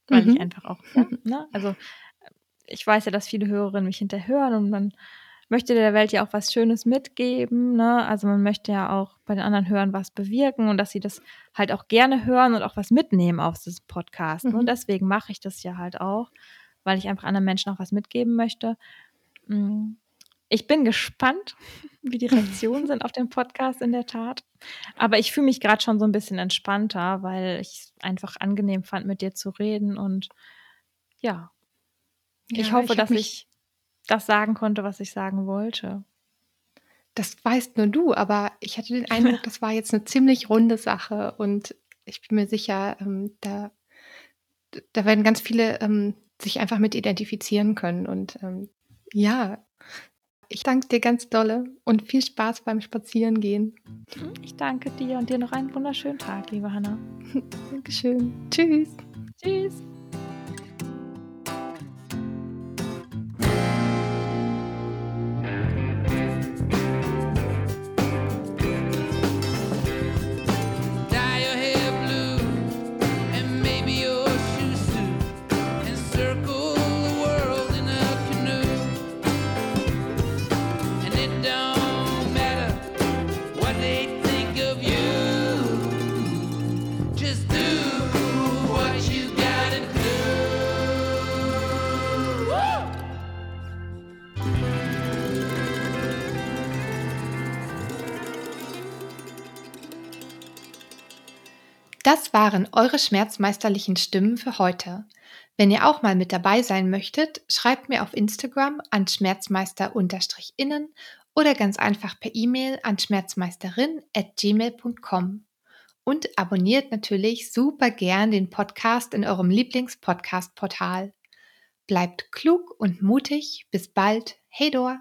Weil ich Mhm. einfach auch, ja, ne? Also ich weiß ja, dass viele Hörerinnen mich hinterhören und man möchte der Welt ja auch was Schönes mitgeben. Ne? Also man möchte ja auch bei den anderen Hörern was bewirken und dass sie das halt auch gerne hören und auch was mitnehmen aus diesem Podcast. Ne? Mhm. Deswegen mache ich das ja halt auch, weil ich einfach anderen Menschen auch was mitgeben möchte. Mm. Ich bin gespannt, wie die Reaktionen sind auf den Podcast in der Tat. Aber ich fühle mich gerade schon so ein bisschen entspannter, weil ich es einfach angenehm fand, mit dir zu reden. Und ja, ich Ja, hoffe, ich dass ich das sagen konnte, was ich sagen wollte. Das weißt nur du, aber ich hatte den Eindruck, das war jetzt eine ziemlich runde Sache und ich bin mir sicher, ähm, da, da werden ganz viele ähm, sich einfach mit identifizieren können. Und ähm, ja, ich danke dir ganz dolle und viel Spaß beim Spazierengehen. Ich danke dir und dir noch einen wunderschönen Tag, liebe Hanna. Dankeschön. Tschüss. Tschüss. Waren eure schmerzmeisterlichen Stimmen für heute. Wenn ihr auch mal mit dabei sein möchtet, schreibt mir auf Instagram an schmerzmeister-innen oder ganz einfach per E-Mail an schmerzmeisterin@gmail.com. Und abonniert natürlich super gern den Podcast in eurem Lieblings-Podcast-Portal. Bleibt klug und mutig. Bis bald. Hey Dor!